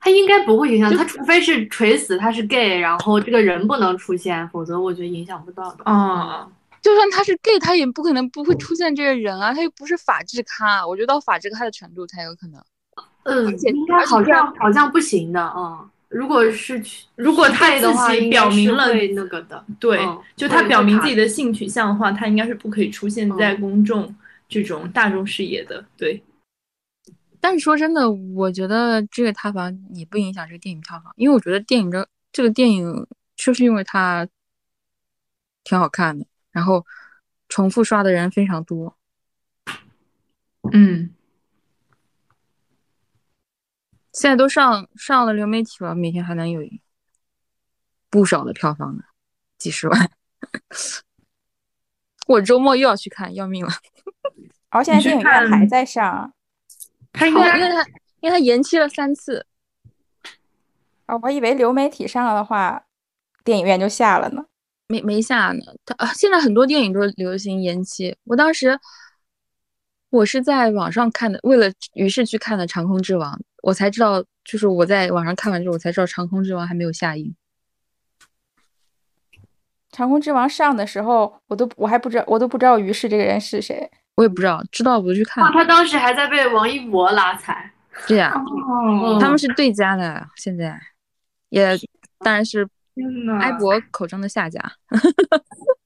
他应该不会影响，他除非是垂死他是 gay，然后这个人不能出现，否则我觉得影响不到的。啊，就算他是 gay，他也不可能不会出现这个人啊，他又不是法制咖，我觉得到法制咖的程度才有可能。嗯，应该好像好像不行的，嗯。如果是去如果他自己表明了那个的，对，嗯就他表明自己的性取向的话，他应该是不可以出现在嗯公众这种大众视野的。对，但是说真的，我觉得这个塌房也不影响这个电影票房，因为我觉得电影这这个电影就是因为它挺好看的，然后重复刷的人非常多。嗯，现在都上上了流媒体了，每天还能有不少的票房呢，几十万。[LAUGHS] 我周末又要去看，要命了！而现在电影院还在上他应该因为他因为他延期了三次，啊，我以为流媒体上了的话，电影院就下了呢。没没下呢。他啊，现在很多电影都流行延期。我当时我是在网上看的，为了于是去看的《长空之王》，我才知道，就是我在网上看完之后，我才知道《长空之王》还没有下映。《长空之王》上的时候，我都我还不知道，我都不知道于是这个人是谁。我也不知道，知道我就去看哇，。他当时还在被王一博拉踩，这样，哦他们是对家的，现在也当然是天呐，埃博口中的下家。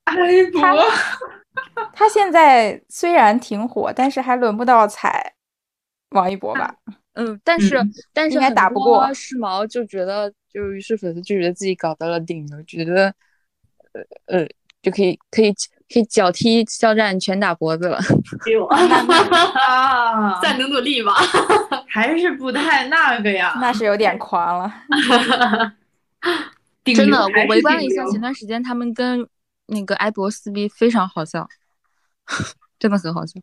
埃 [LAUGHS] 博，他现在虽然挺火，但是还轮不到踩王一博吧？嗯，但是、嗯但是应该打不过多时髦就觉得，就于是粉丝就觉得自己搞到了顶流，觉得呃呃就可以可以可以脚踢肖战拳打脖子了。给我，啊，再努努力吧。[LAUGHS] 还是不太那个呀，那是有点狂了。[LAUGHS] 真的，我围观了一下前段时间他们跟那个埃博撕逼，非常好笑，[LAUGHS] 真的很好笑。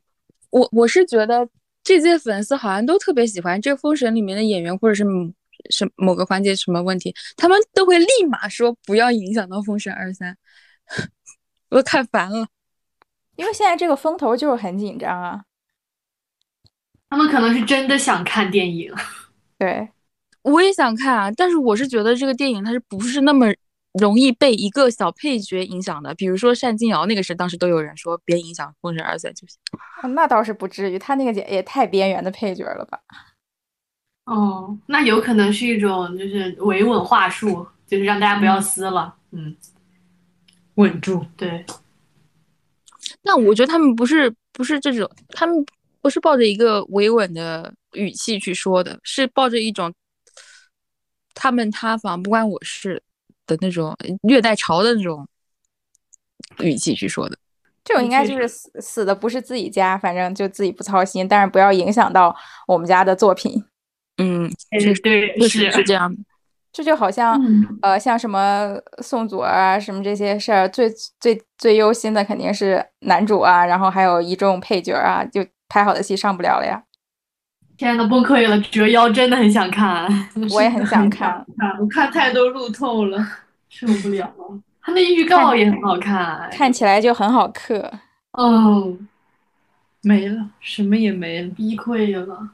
我我是觉得这届粉丝好像都特别喜欢这《封神》里面的演员，或者是某是某个环节什么问题，他们都会立马说不要影响到《封神二三》，我都看烦了。因为现在这个风头就是很紧张啊。他们可能是真的想看电影，[LAUGHS] 对，我也想看啊，但是我是觉得这个电影它是不是那么容易被一个小配角影响的？比如说单金瑶，那个事当时都有人说别影响《封神二三》就行。那倒是不至于，他那个也也太边缘的配角了吧？哦，那有可能是一种就是维稳话术，就是让大家不要撕了。嗯，稳住。对，那我觉得他们不是不是这种，他们不是抱着一个维稳的语气去说的，是抱着一种他们塌房不关我事的那种虐待潮的那种语气去说的。这种应该就是死死的不是自己家，反正就自己不操心，但是不要影响到我们家的作品。嗯，对对确实是这样的。这就好像、嗯呃，像什么宋祖儿啊，什么这些事儿，最最最忧心的肯定是男主啊，然后还有一众配角啊，就拍好的戏上不了了呀。天呐，崩溃了！折腰真的很想看，我也很想看，[LAUGHS] 啊我看太多路透了。受不了了。他那预告也很好看，看起来就很好磕。哦，没了，什么也没了。逼溃了。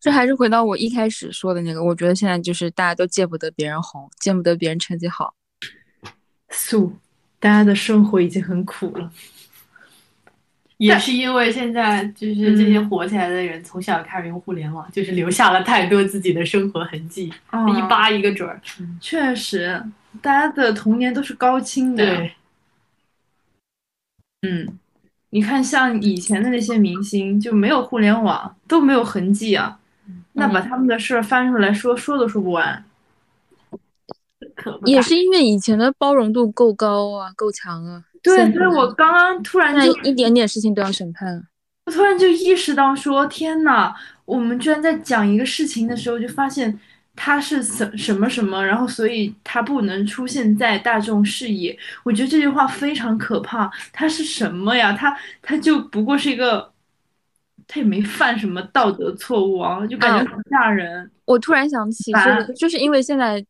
这还是回到我一开始说的那个，我觉得现在就是大家都见不得别人红，见不得别人成绩好。素，大家的生活已经很苦了。也是因为现在就是这些火起来的人从小开始用互联网，就是留下了太多自己的生活痕迹，一扒一个准儿。确实，大家的童年都是高清的。对，嗯，你看，像以前的那些明星就没有互联网，都没有痕迹啊，那把他们的事儿翻出来说，说都说不完。也是因为以前的包容度够高啊，够强啊。对，所以我刚刚突然就一点点事情都要审判。我突然就意识到，说天呐，我们居然在讲一个事情的时候，就发现他是什什么什么，然后所以他不能出现在大众视野。我觉得这句话非常可怕。他是什么呀？他他就不过是一个，他也没犯什么道德错误啊，就感觉很吓人。我突然想起，就是就是因为现在。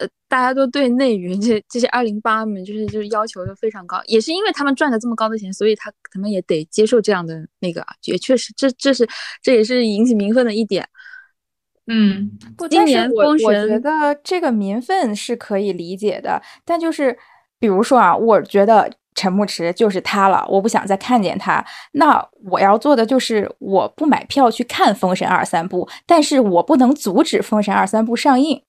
呃，大家都对内娱这这些二零八们，就是就是要求都非常高，也是因为他们赚了这么高的钱，所以他可能也得接受这样的那个啊，也确实，这这是这也是引起民愤的一点。嗯，今年我我觉得这个民愤是可以理解的，但就是比如说啊，我觉得陈牧驰就是他了，我不想再看见他，那我要做的就是我不买票去看《封神二三部》，但是我不能阻止《封神二三部》上映。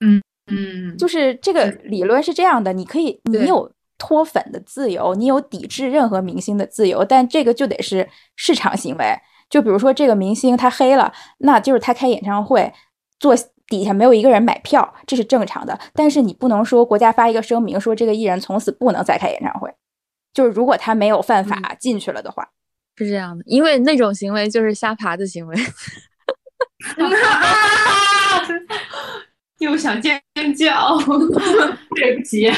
嗯。嗯，就是这个理论是这样的，你可以，你有脱粉的自由，你有抵制任何明星的自由，但这个就得是市场行为。就比如说这个明星他黑了，那就是他开演唱会，坐底下没有一个人买票，这是正常的。但是你不能说国家发一个声明说这个艺人从此不能再开演唱会，就是如果他没有犯法进去了的话，是这样的，因为那种行为就是瞎爬的行为。又想尖叫，对不起。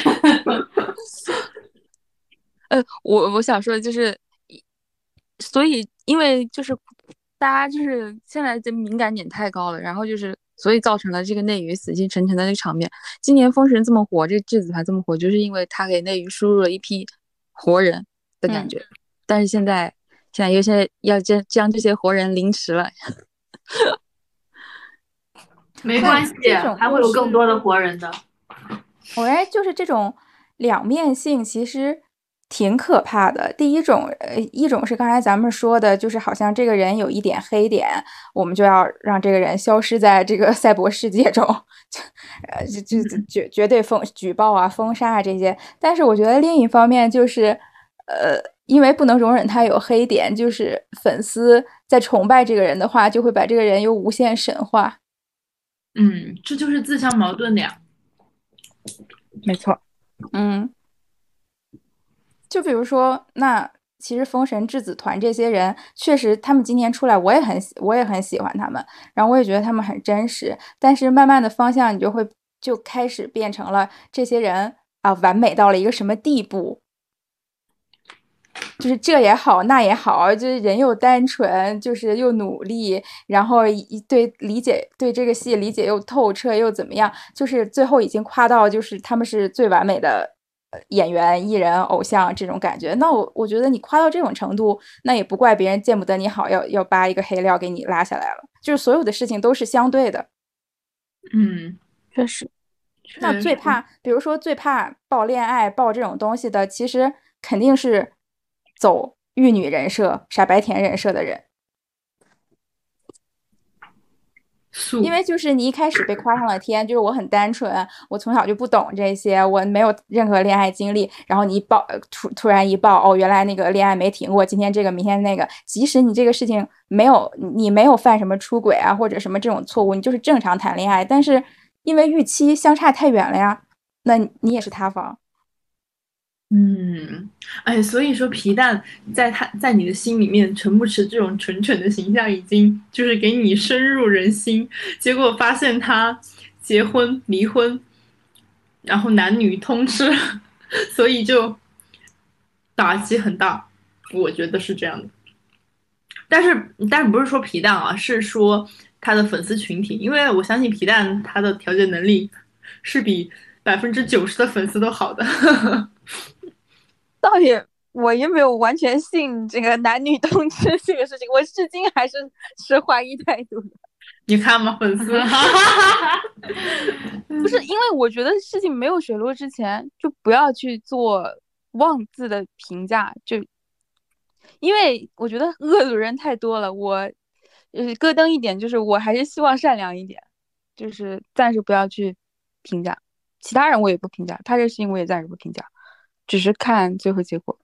呃，我我想说的就是，所以因为就是大家就是现在这敏感点太高了，然后就是所以造成了这个内娱死气沉沉的那个场面。今年封神这么火，这质子团这么火，就是因为他给内娱输入了一批活人的感觉。但是现在现在又现在要将将这些活人凌迟了。[LAUGHS] 没关系，还会有更多的活人的。我认为就是这种两面性，其实挺可怕的。第一种，呃，一种是刚才咱们说的，就是好像这个人有一点黑点，我们就要让这个人消失在这个赛博世界中，呃，就就绝绝对封举报啊、封杀啊这些。但是我觉得另一方面就是，呃，因为不能容忍他有黑点，就是粉丝在崇拜这个人的话，就会把这个人又无限神化。嗯，这就是自相矛盾的呀。没错，嗯，就比如说，那其实封神质子团这些人，确实他们今年出来，我也很喜我也很喜欢他们，然后我也觉得他们很真实。但是慢慢的方向，你就会就开始变成了这些人啊，完美到了一个什么地步？就是这也好，那也好，就是人又单纯，就是又努力，然后一对理解对这个戏理解又透彻，又怎么样？就是最后已经夸到就是他们是最完美的演员、艺人、偶像这种感觉。那我我觉得你夸到这种程度，那也不怪别人见不得你好，要要扒一个黑料给你拉下来了。就是所有的事情都是相对的。嗯，确实。那最怕，比如说最怕爆恋爱、爆这种东西的，其实肯定是。走玉女人设、傻白甜人设的人，因为就是你一开始被夸上了天，就是我很单纯，我从小就不懂这些，我没有任何恋爱经历。然后你一爆突突然一爆，哦，原来那个恋爱没停过，今天这个明天那个，即使你这个事情没有你没有犯什么出轨啊或者什么这种错误，你就是正常谈恋爱，但是因为预期相差太远了呀，那你也是塌房。嗯，哎，所以说皮蛋在他在你的心里面，陈牧驰这种蠢蠢的形象已经就是给你深入人心。结果发现他结婚离婚，然后男女通吃，[LAUGHS] 所以就打击很大。我觉得是这样的。但是但是不是说皮蛋啊，是说他的粉丝群体，因为我相信皮蛋他的调节能力是比百分之九十的粉丝都好的。倒也，我也没有完全信这个男女通吃这个事情，我至今还是持怀疑态度的。你看嘛，粉丝，不是因为我觉得事情没有水落之前，就不要去做妄自的评价。就因为我觉得恶毒人太多了，我呃咯噔一点，就是我还是希望善良一点，就是暂时不要去评价其他人，我也不评价他这事情，我也暂时不评价，只是看最后结果。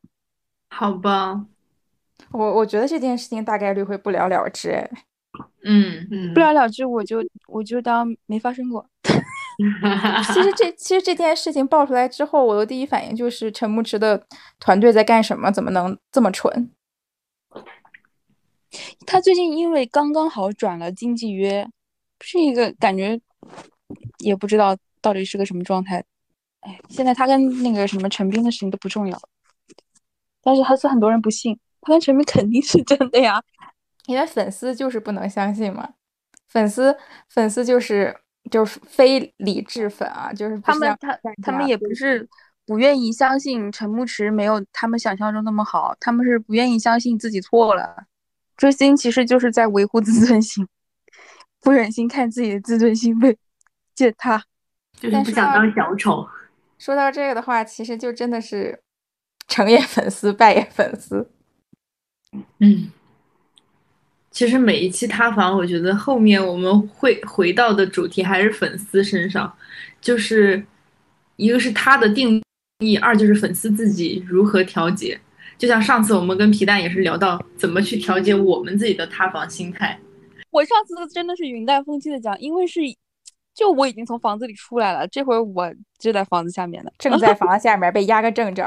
好吧，我我觉得这件事情大概率会不了了之。哎，嗯，嗯，不了了之，我就我就当没发生过。[LAUGHS] 其实这其实这件事情爆出来之后，我的第一反应就是陈牧驰的团队在干什么？怎么能这么蠢？他最近因为刚刚好转了经纪约，是一个感觉也不知道到底是个什么状态。哎，现在他跟那个什么陈斌的事情都不重要了，但是还是很多人不信，他跟陈斌肯定是真的呀。[LAUGHS] 因为粉丝就是不能相信嘛，粉丝粉丝就是就是非理智粉啊，就是他们他他们也不是不愿意相信陈牧驰没有他们想象中那么好，他们是不愿意相信自己错了。追星其实就是在维护自尊心，不忍心看自己的自尊心被践踏。就是不想当小丑。说到这个的话，其实就真的是 [LAUGHS] 成也粉丝，败也粉丝。嗯，其实每一期塌房，我觉得后面我们会回到的主题还是粉丝身上，就是一个是他的定义，二就是粉丝自己如何调节。就像上次我们跟皮蛋也是聊到怎么去调节我们自己的塌房心态。我上次真的是云淡风轻的讲，因为是就我已经从房子里出来了，这会儿我就在房子下面呢，正在房子下面被压个正着。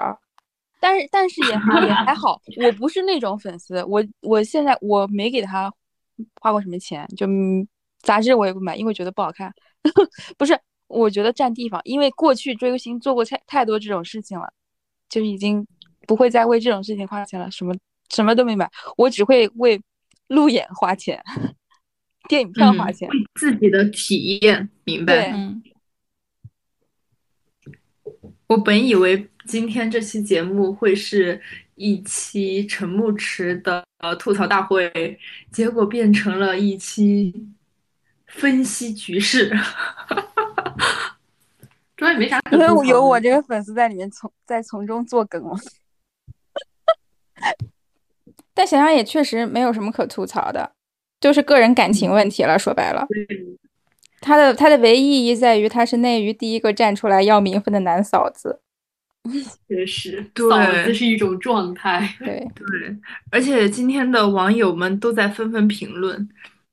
但是但是也还也还好，我不是那种粉丝，我我现在我没给他花过什么钱，就嗯杂志我也不买，因为觉得不好看，[LAUGHS] 不是我觉得占地方，因为过去追星做过太太多这种事情了，就已经不会再为这种事情花钱了，什么什么都没买，我只会为路演花钱，电影票花钱，为自己的体验，明白？我本以为今天这期节目会是一期陈牧驰的呃吐槽大会，结果变成了一期分析局势。主要也没啥可因为有我这个粉丝在里面从在从中作梗了。[LAUGHS] 但想想也确实没有什么可吐槽的，就是个人感情问题了。说白了，他的他的唯一意义在于他是内娱第一个站出来要名分的男嫂子。[LAUGHS] 确实，对嫂子是一种状态。对，对，而且今天的网友们都在纷纷评论：“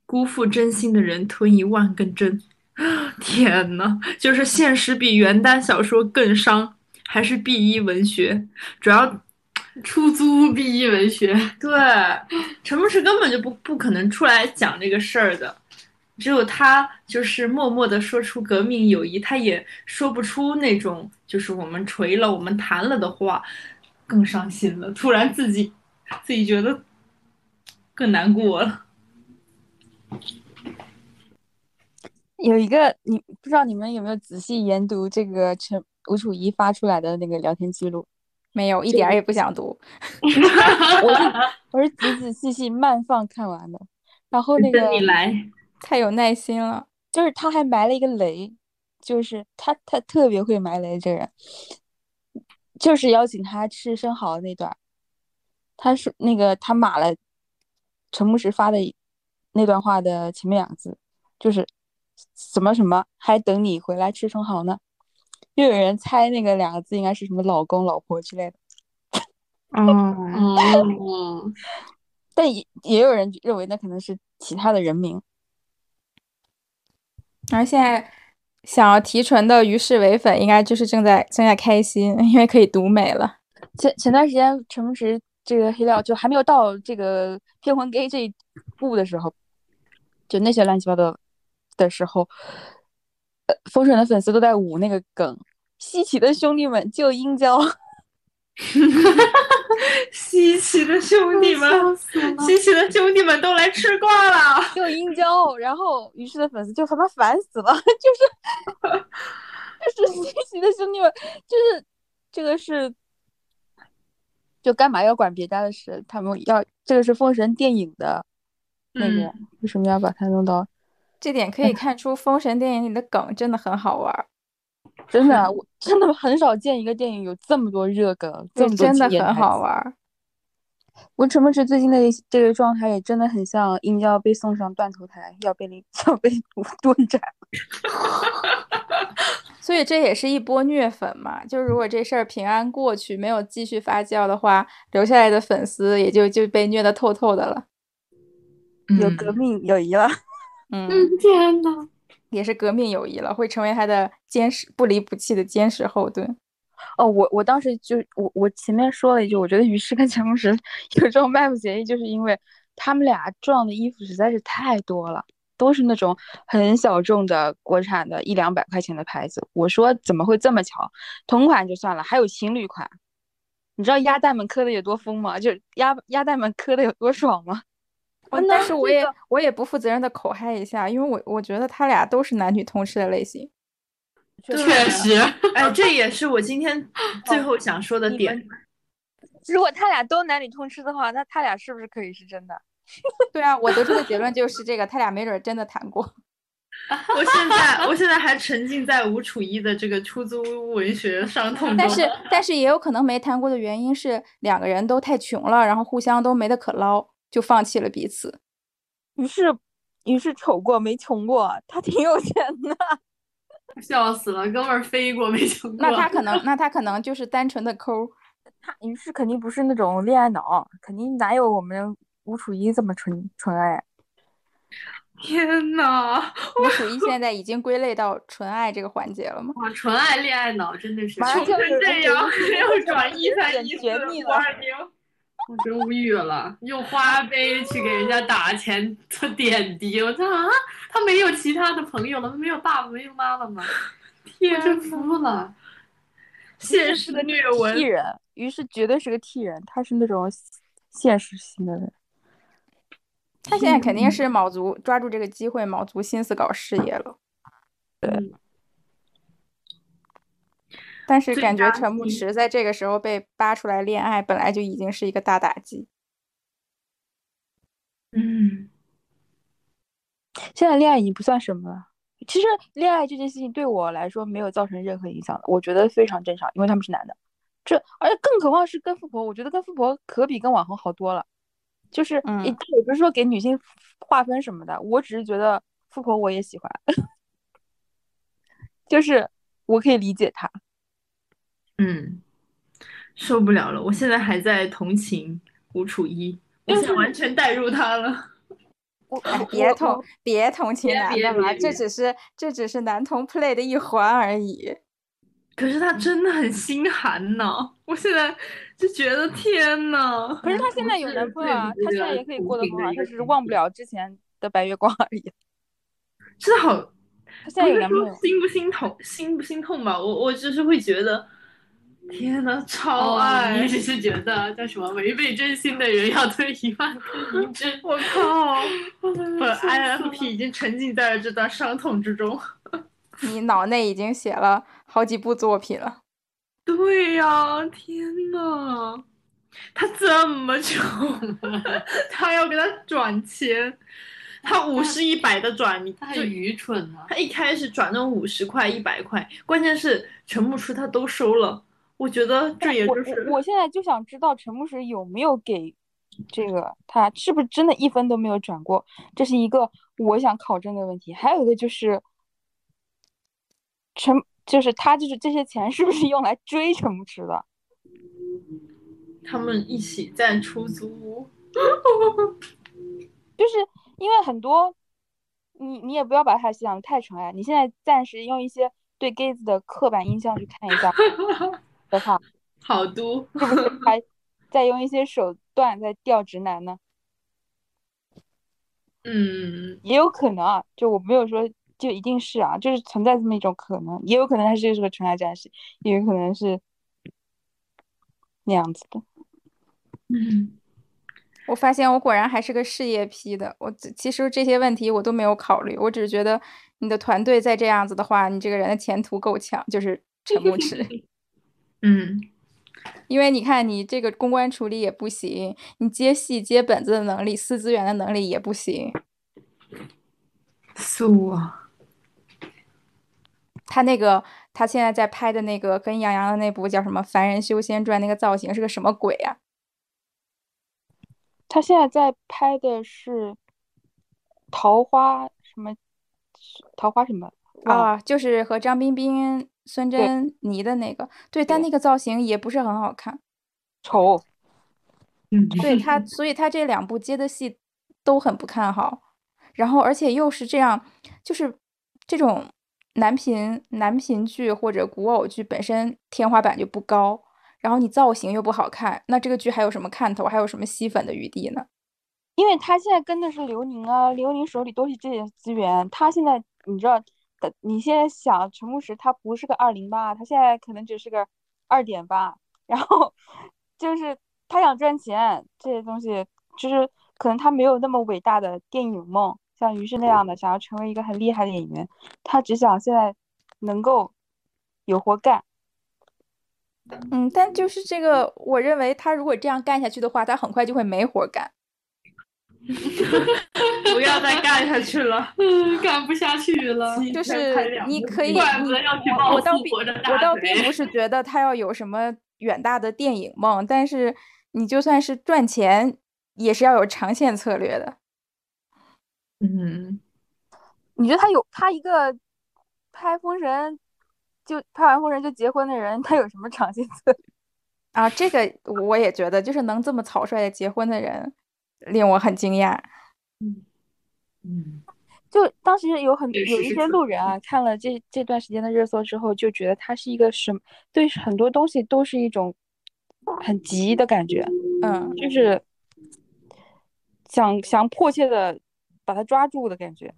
辜负真心的人吞一万根针。[GASPS] ”天呐，就是现实比原耽小说更伤，还是 B 一文学？主要出租 B 一文学，[LAUGHS] 对，陈牧驰根本就不不可能出来讲这个事儿的，只有他就是默默的说出革命友谊，他也说不出那种就是我们锤了、我们谈了的话，更伤心了。突然自己自己觉得更难过了。有一个你不知道你们有没有仔细研读这个陈吴楚怡发出来的那个聊天记录？没有一点儿也不想读。[LAUGHS] 我是 [LAUGHS] 我是仔仔细细慢放看完的，然后那个你来，太有耐心了。就是他还埋了一个雷，就是他他特别会埋雷，这个人就是邀请他吃生蚝那段，他是那个他码了陈牧驰发的那段话的前面两个字，就是什么什么还等你回来吃生蚝呢，又有人猜那个两个字应该是什么老公老婆之类的，嗯嗯，但也也有人认为那可能是其他的人名。然后现在想要提纯的于世伟粉，应该就是正在正在开心，因为可以读美了。前前段时间陈牧驰这个黑料就还没有到这个骗婚 gay 这一步的时候，就那些乱七八糟的时候，呃，封神的粉丝都在捂那个梗，稀奇的兄弟们救殷郊，稀奇的兄弟们，笑死了。西岐的兄弟们都来吃瓜了。救殷郊，然后于是的粉丝就他妈烦死了，[LAUGHS] 就是 [LAUGHS] 就是稀奇的兄弟们，就是这个是。就干嘛要管别家的事？他们要这个是封神电影的那个，嗯为什么要把它弄到？这点可以看出《封神》电影里的梗真的很好玩儿，[LAUGHS] [LAUGHS] 真的，我真的很少见一个电影有这么多热梗，这么多真的很好玩。儿。我陈梦池最近的这个状态也真的很像殷郊被送上断头台，要被 [LAUGHS] 要被蹲斩。所以这也是一波虐粉嘛。就如果这事儿平安过去，没有继续发酵的话，留下来的粉丝也就就被虐的透透的了。有革命友谊了，嗯，天呐，也是革命友谊了，会成为他的坚实不离不弃的坚实后盾。哦，我我当时就我我前面说了一句，我觉得于适跟陈梦石有这种卖不协议，就是因为他们俩撞的衣服实在是太多了，都是那种很小众的国产的一两百块钱的牌子。我说怎么会这么巧？同款就算了，还有情侣款，你知道鸭蛋们磕的有多疯吗？就鸭鸭蛋们磕的有多爽吗？但是我也我也不负责任的口嗨一下，因为我我觉得他俩都是男女通吃的类型。[LAUGHS] 确实，[LAUGHS] 哎，这也是我今天最后想说的点。[LAUGHS] 如果他俩都男女通吃的话，那他俩是不是可以是真的？对啊，我得出的结论就是这个，他俩没准真的谈过。我现在我现在还沉浸在吴楚一的这个出租屋文学伤痛中。但是但是也有可能没谈过的原因是两个人都太穷了，然后互相都没得可捞，就放弃了彼此。于是于是丑过没穷过，他挺有钱的。[LAUGHS] 笑死了，哥们儿飞过没穷过。那他可能，[LAUGHS] 那他可能就是单纯的抠。他于是肯定不是那种恋爱脑，肯定哪有我们吴楚一这么纯纯爱。[LAUGHS] 天呐，吴楚一现在已经归类到纯爱这个环节了吗？哇，纯爱恋爱脑真的是穷成这样，还要转一三一四五二零。我真无语了，用花呗去给人家打钱做点滴，我操啊！他没有其他的朋友了，他没有爸爸，没有妈妈吗？天，真服了！现实的虐文替人，于是绝对是个替人，他是那种现实型的人。他现在肯定是卯足抓住这个机会，卯足心思搞事业了。对。但是感觉陈牧驰在这个时候被扒出来恋爱，本来就已经是一个大打击。嗯，现在恋爱已经不算什么了。其实恋爱这件事情对我来说没有造成任何影响，我觉得非常正常，因为他们是男的。这而且更何况是跟富婆，我觉得跟富婆可比跟网红好多了。就是嗯也不是说给女性划分什么的，我只是觉得富婆我也喜欢，[LAUGHS] 就是我可以理解他。嗯，受不了了！我现在还在同情吴楚一，我现在完全代入他了。[LAUGHS] 我别同别同情男的嘛，这只是这只是男同 play 的一环而已。可是他真的很心寒呢，我现在就觉得天呐。可是他现在有男朋友啊，他现在也可以过得很好，他只是忘不了之前的白月光而已。[LAUGHS] 真的好，他现在有男朋友，心不心痛？心不心痛吧？我我只是会觉得。天呐，超爱！你只是觉得叫什么违背真心的人要退一万步一步。[LAUGHS] 我靠，[LAUGHS] 我 INFP 已经沉浸在了这段伤痛之中。[LAUGHS] 你脑内已经写了好几部作品了。对呀，天呐，他这么穷，他要给他转钱，他五十一百的转，你太愚蠢了。他一开始转那五十块、一百块，关键是陈木初他都收了。我觉得这也就是我现在就想知道陈牧驰有没有给这个他是不是真的一分都没有转过，这是一个我想考证的问题。还有一个就是陈就是他就是这些钱是不是用来追陈牧驰的？他们一起在出租屋，[LAUGHS] 就是因为很多你你也不要把他想的太纯爱，你现在暂时用一些对 gay 子的刻板印象去看一下。[LAUGHS] 的话，[LAUGHS] 好多是不是还 [LAUGHS] 在用一些手段在钓直男呢？嗯，也有可能啊，就我没有说就一定是啊，就是存在这么一种可能，也有可能他就是个纯爱战士，也有可能是那样子的。嗯，我发现我果然还是个事业批的，我其实这些问题我都没有考虑，我只是觉得你的团队再这样子的话，你这个人的前途够呛，就是陈牧驰。嗯，因为你看，你这个公关处理也不行，你接戏接本子的能力、撕资源的能力也不行。素啊，他那个，他现在在拍的那个跟杨洋的那部叫什么《凡人修仙传》，那个造型是个什么鬼啊？他现在在拍的是桃花什么？桃花什么？啊，就是和张彬彬、孙珍妮的那个。对，但那个造型也不是很好看，丑。嗯，对他，所以他这两部接的戏都很不看好。然后，而且又是这样，就是这种男频男频剧或者古偶剧本身天花板就不高，然后你造型又不好看，那这个剧还有什么看头，还有什么吸粉的余地呢？因为他现在跟的是刘宁啊，刘宁手里都是这些资源，他现在你知道的，你现在想陈牧石他不是个二零八，他现在可能只是个二点八，然后就是他想赚钱，这些东西就是可能他没有那么伟大的电影梦。像于是那样的，想要成为一个很厉害的演员，他只想现在能够有活干。嗯，但就是这个，我认为他如果这样干下去的话，他很快就会没活干。[LAUGHS] 不要再干下去了，干不下去了。就是你可以，怪不得要去报我倒并我倒并不是觉得他要有什么远大的电影梦，但是你就算是赚钱，也是要有长线策略的。嗯，你觉得他有他一个拍《封神》就拍完《封神》就结婚的人，他有什么长线策略？啊，这个我也觉得，就是能这么草率的结婚的人，令我很惊讶。嗯嗯，就当时有很有一些路人啊，看了这这段时间的热搜之后，就觉得他是一个什么，对很多东西都是一种很急的感觉，嗯，就是想想迫切的把他抓住的感觉。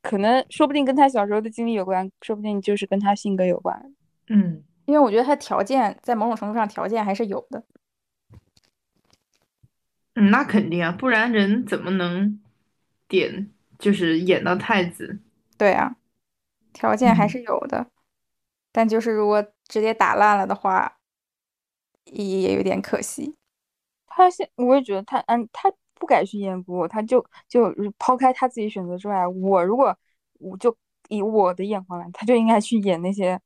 可能说不定跟他小时候的经历有关，说不定就是跟他性格有关。嗯，因为我觉得他条件在某种程度上条件还是有的。嗯，那肯定啊，不然人怎么能点就是演到太子？对啊，条件还嗯是有的，但就是如果直接打烂了的话，也有点可惜。他现我也觉得他嗯，他不该去演古偶，他就就抛开他自己选择之外，我如果我就以我的眼光来，他就应该去演那些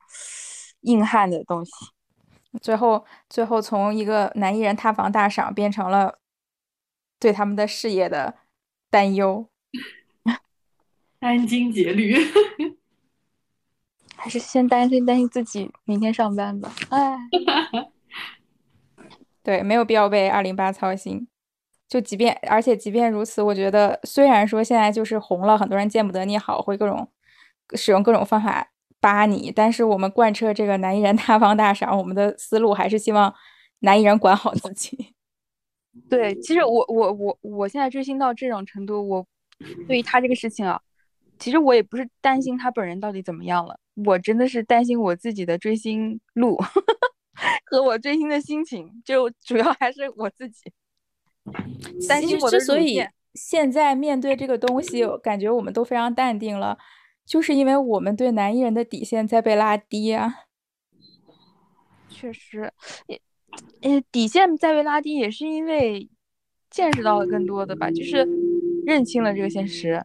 硬汉的东西。最后，最后从一个男艺人塌房大赏变成了对他们的事业的担忧。[LAUGHS] 殚精竭虑。还是先担心担心自己明天上班吧。哎，[LAUGHS] 对，没有必要为二零八操心。就即便，而且即便如此，我觉得虽然说现在就是红了，很多人见不得你好，会各种使用各种方法扒你，但是我们贯彻这个男艺人大方大赏，我们的思路还是希望男艺人管好自己。对，其实我我我我现在追星到这种程度，我对于他这个事情啊，其实我也不是担心他本人到底怎么样了，我真的是担心我自己的追星路 [LAUGHS] 和我追星的心情，就主要还是我自己担其实心我的之所以现在面对这个东西，感觉我们都非常淡定了，就是因为我们对男艺人的底线在被拉低啊。确实，也呃底线在被拉低，也是因为见识到了更多的吧，就是认清了这个现实。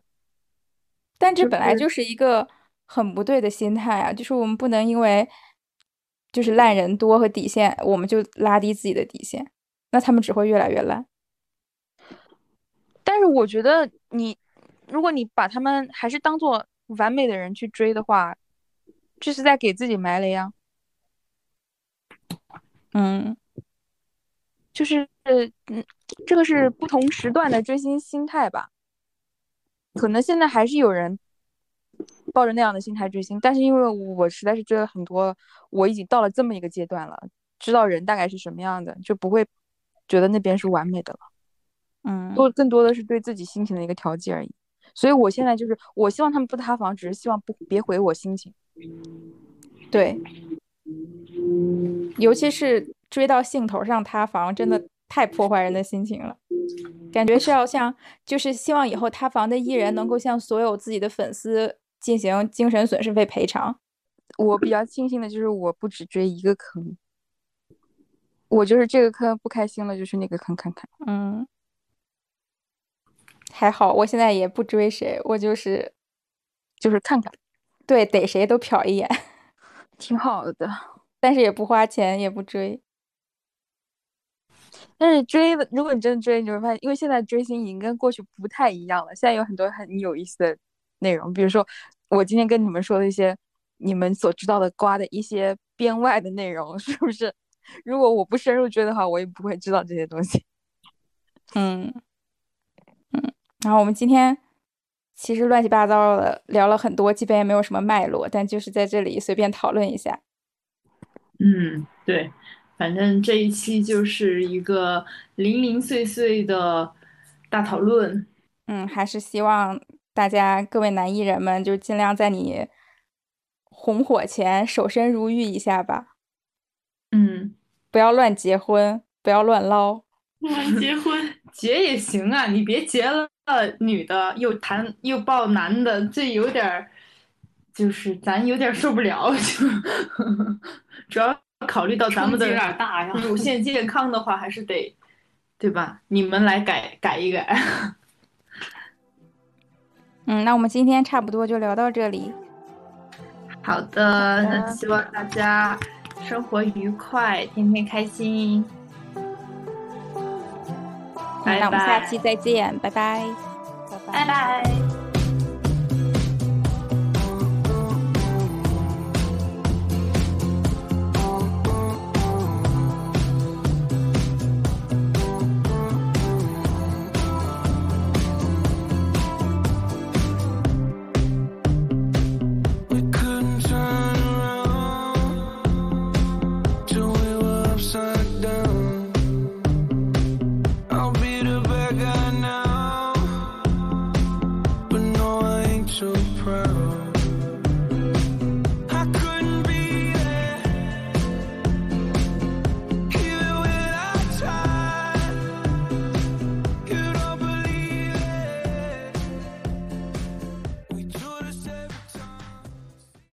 但这本来就是一个很不对的心态啊，就是我们不能因为就是烂人多和底线，我们就拉低自己的底线，那他们只会越来越烂。但是我觉得你，如果你把他们还是当做完美的人去追的话，这是在给自己埋雷啊。嗯，就是嗯，这个是不同时段的追星心态吧。可能现在还是有人抱着那样的心态追星，但是因为我实在是追了很多，我已经到了这么一个阶段了，知道人大概是什么样的，就不会觉得那边是完美的了。嗯，多更多的是对自己心情的一个调剂而已。所以我现在就是，我希望他们不塌房，只是希望不别毁我心情。对，尤其是追到兴头上塌房，真的太破坏人的心情了。感觉是要像，就是希望以后塌房的艺人能够向所有自己的粉丝进行精神损失费赔偿。我比较庆幸的就是，我不只追一个坑，我就是这个坑不开心了，就去那个坑看看。嗯，还好，我现在也不追谁，我就是就是看看，对逮谁都瞟一眼，挺好的。但是也不花钱，也不追。但是追的，如果你真的追，你会发现，因为现在追星已经跟过去不太一样了。现在有很多很有意思的内容，比如说我今天跟你们说的一些你们所知道的瓜的一些编外的内容，是不是？[LAUGHS] 如果我不深入追的话，我也不会知道这些东西。嗯嗯，然后我们今天其实乱七八糟的聊了很多，基本也没有什么脉络，但就是在这里随便讨论一下。嗯，对，反正这一期就是一个零零碎碎的大讨论。嗯，还是希望大家各位男艺人们就尽量在你红火前守身如玉一下吧。嗯，不要乱结婚，不要乱捞。乱结婚结也行啊，你别结了女的又谈又抱男的，这有点儿，就是咱有点受不了，就 [LAUGHS] 主要考虑到咱们的有点大呀乳腺健康的话，还是得，对吧？你们来改改一改。嗯，那我们今天差不多就聊到这里。好的，那希望大家生活愉快，天天开心。拜那我们下期再见，拜拜，拜拜。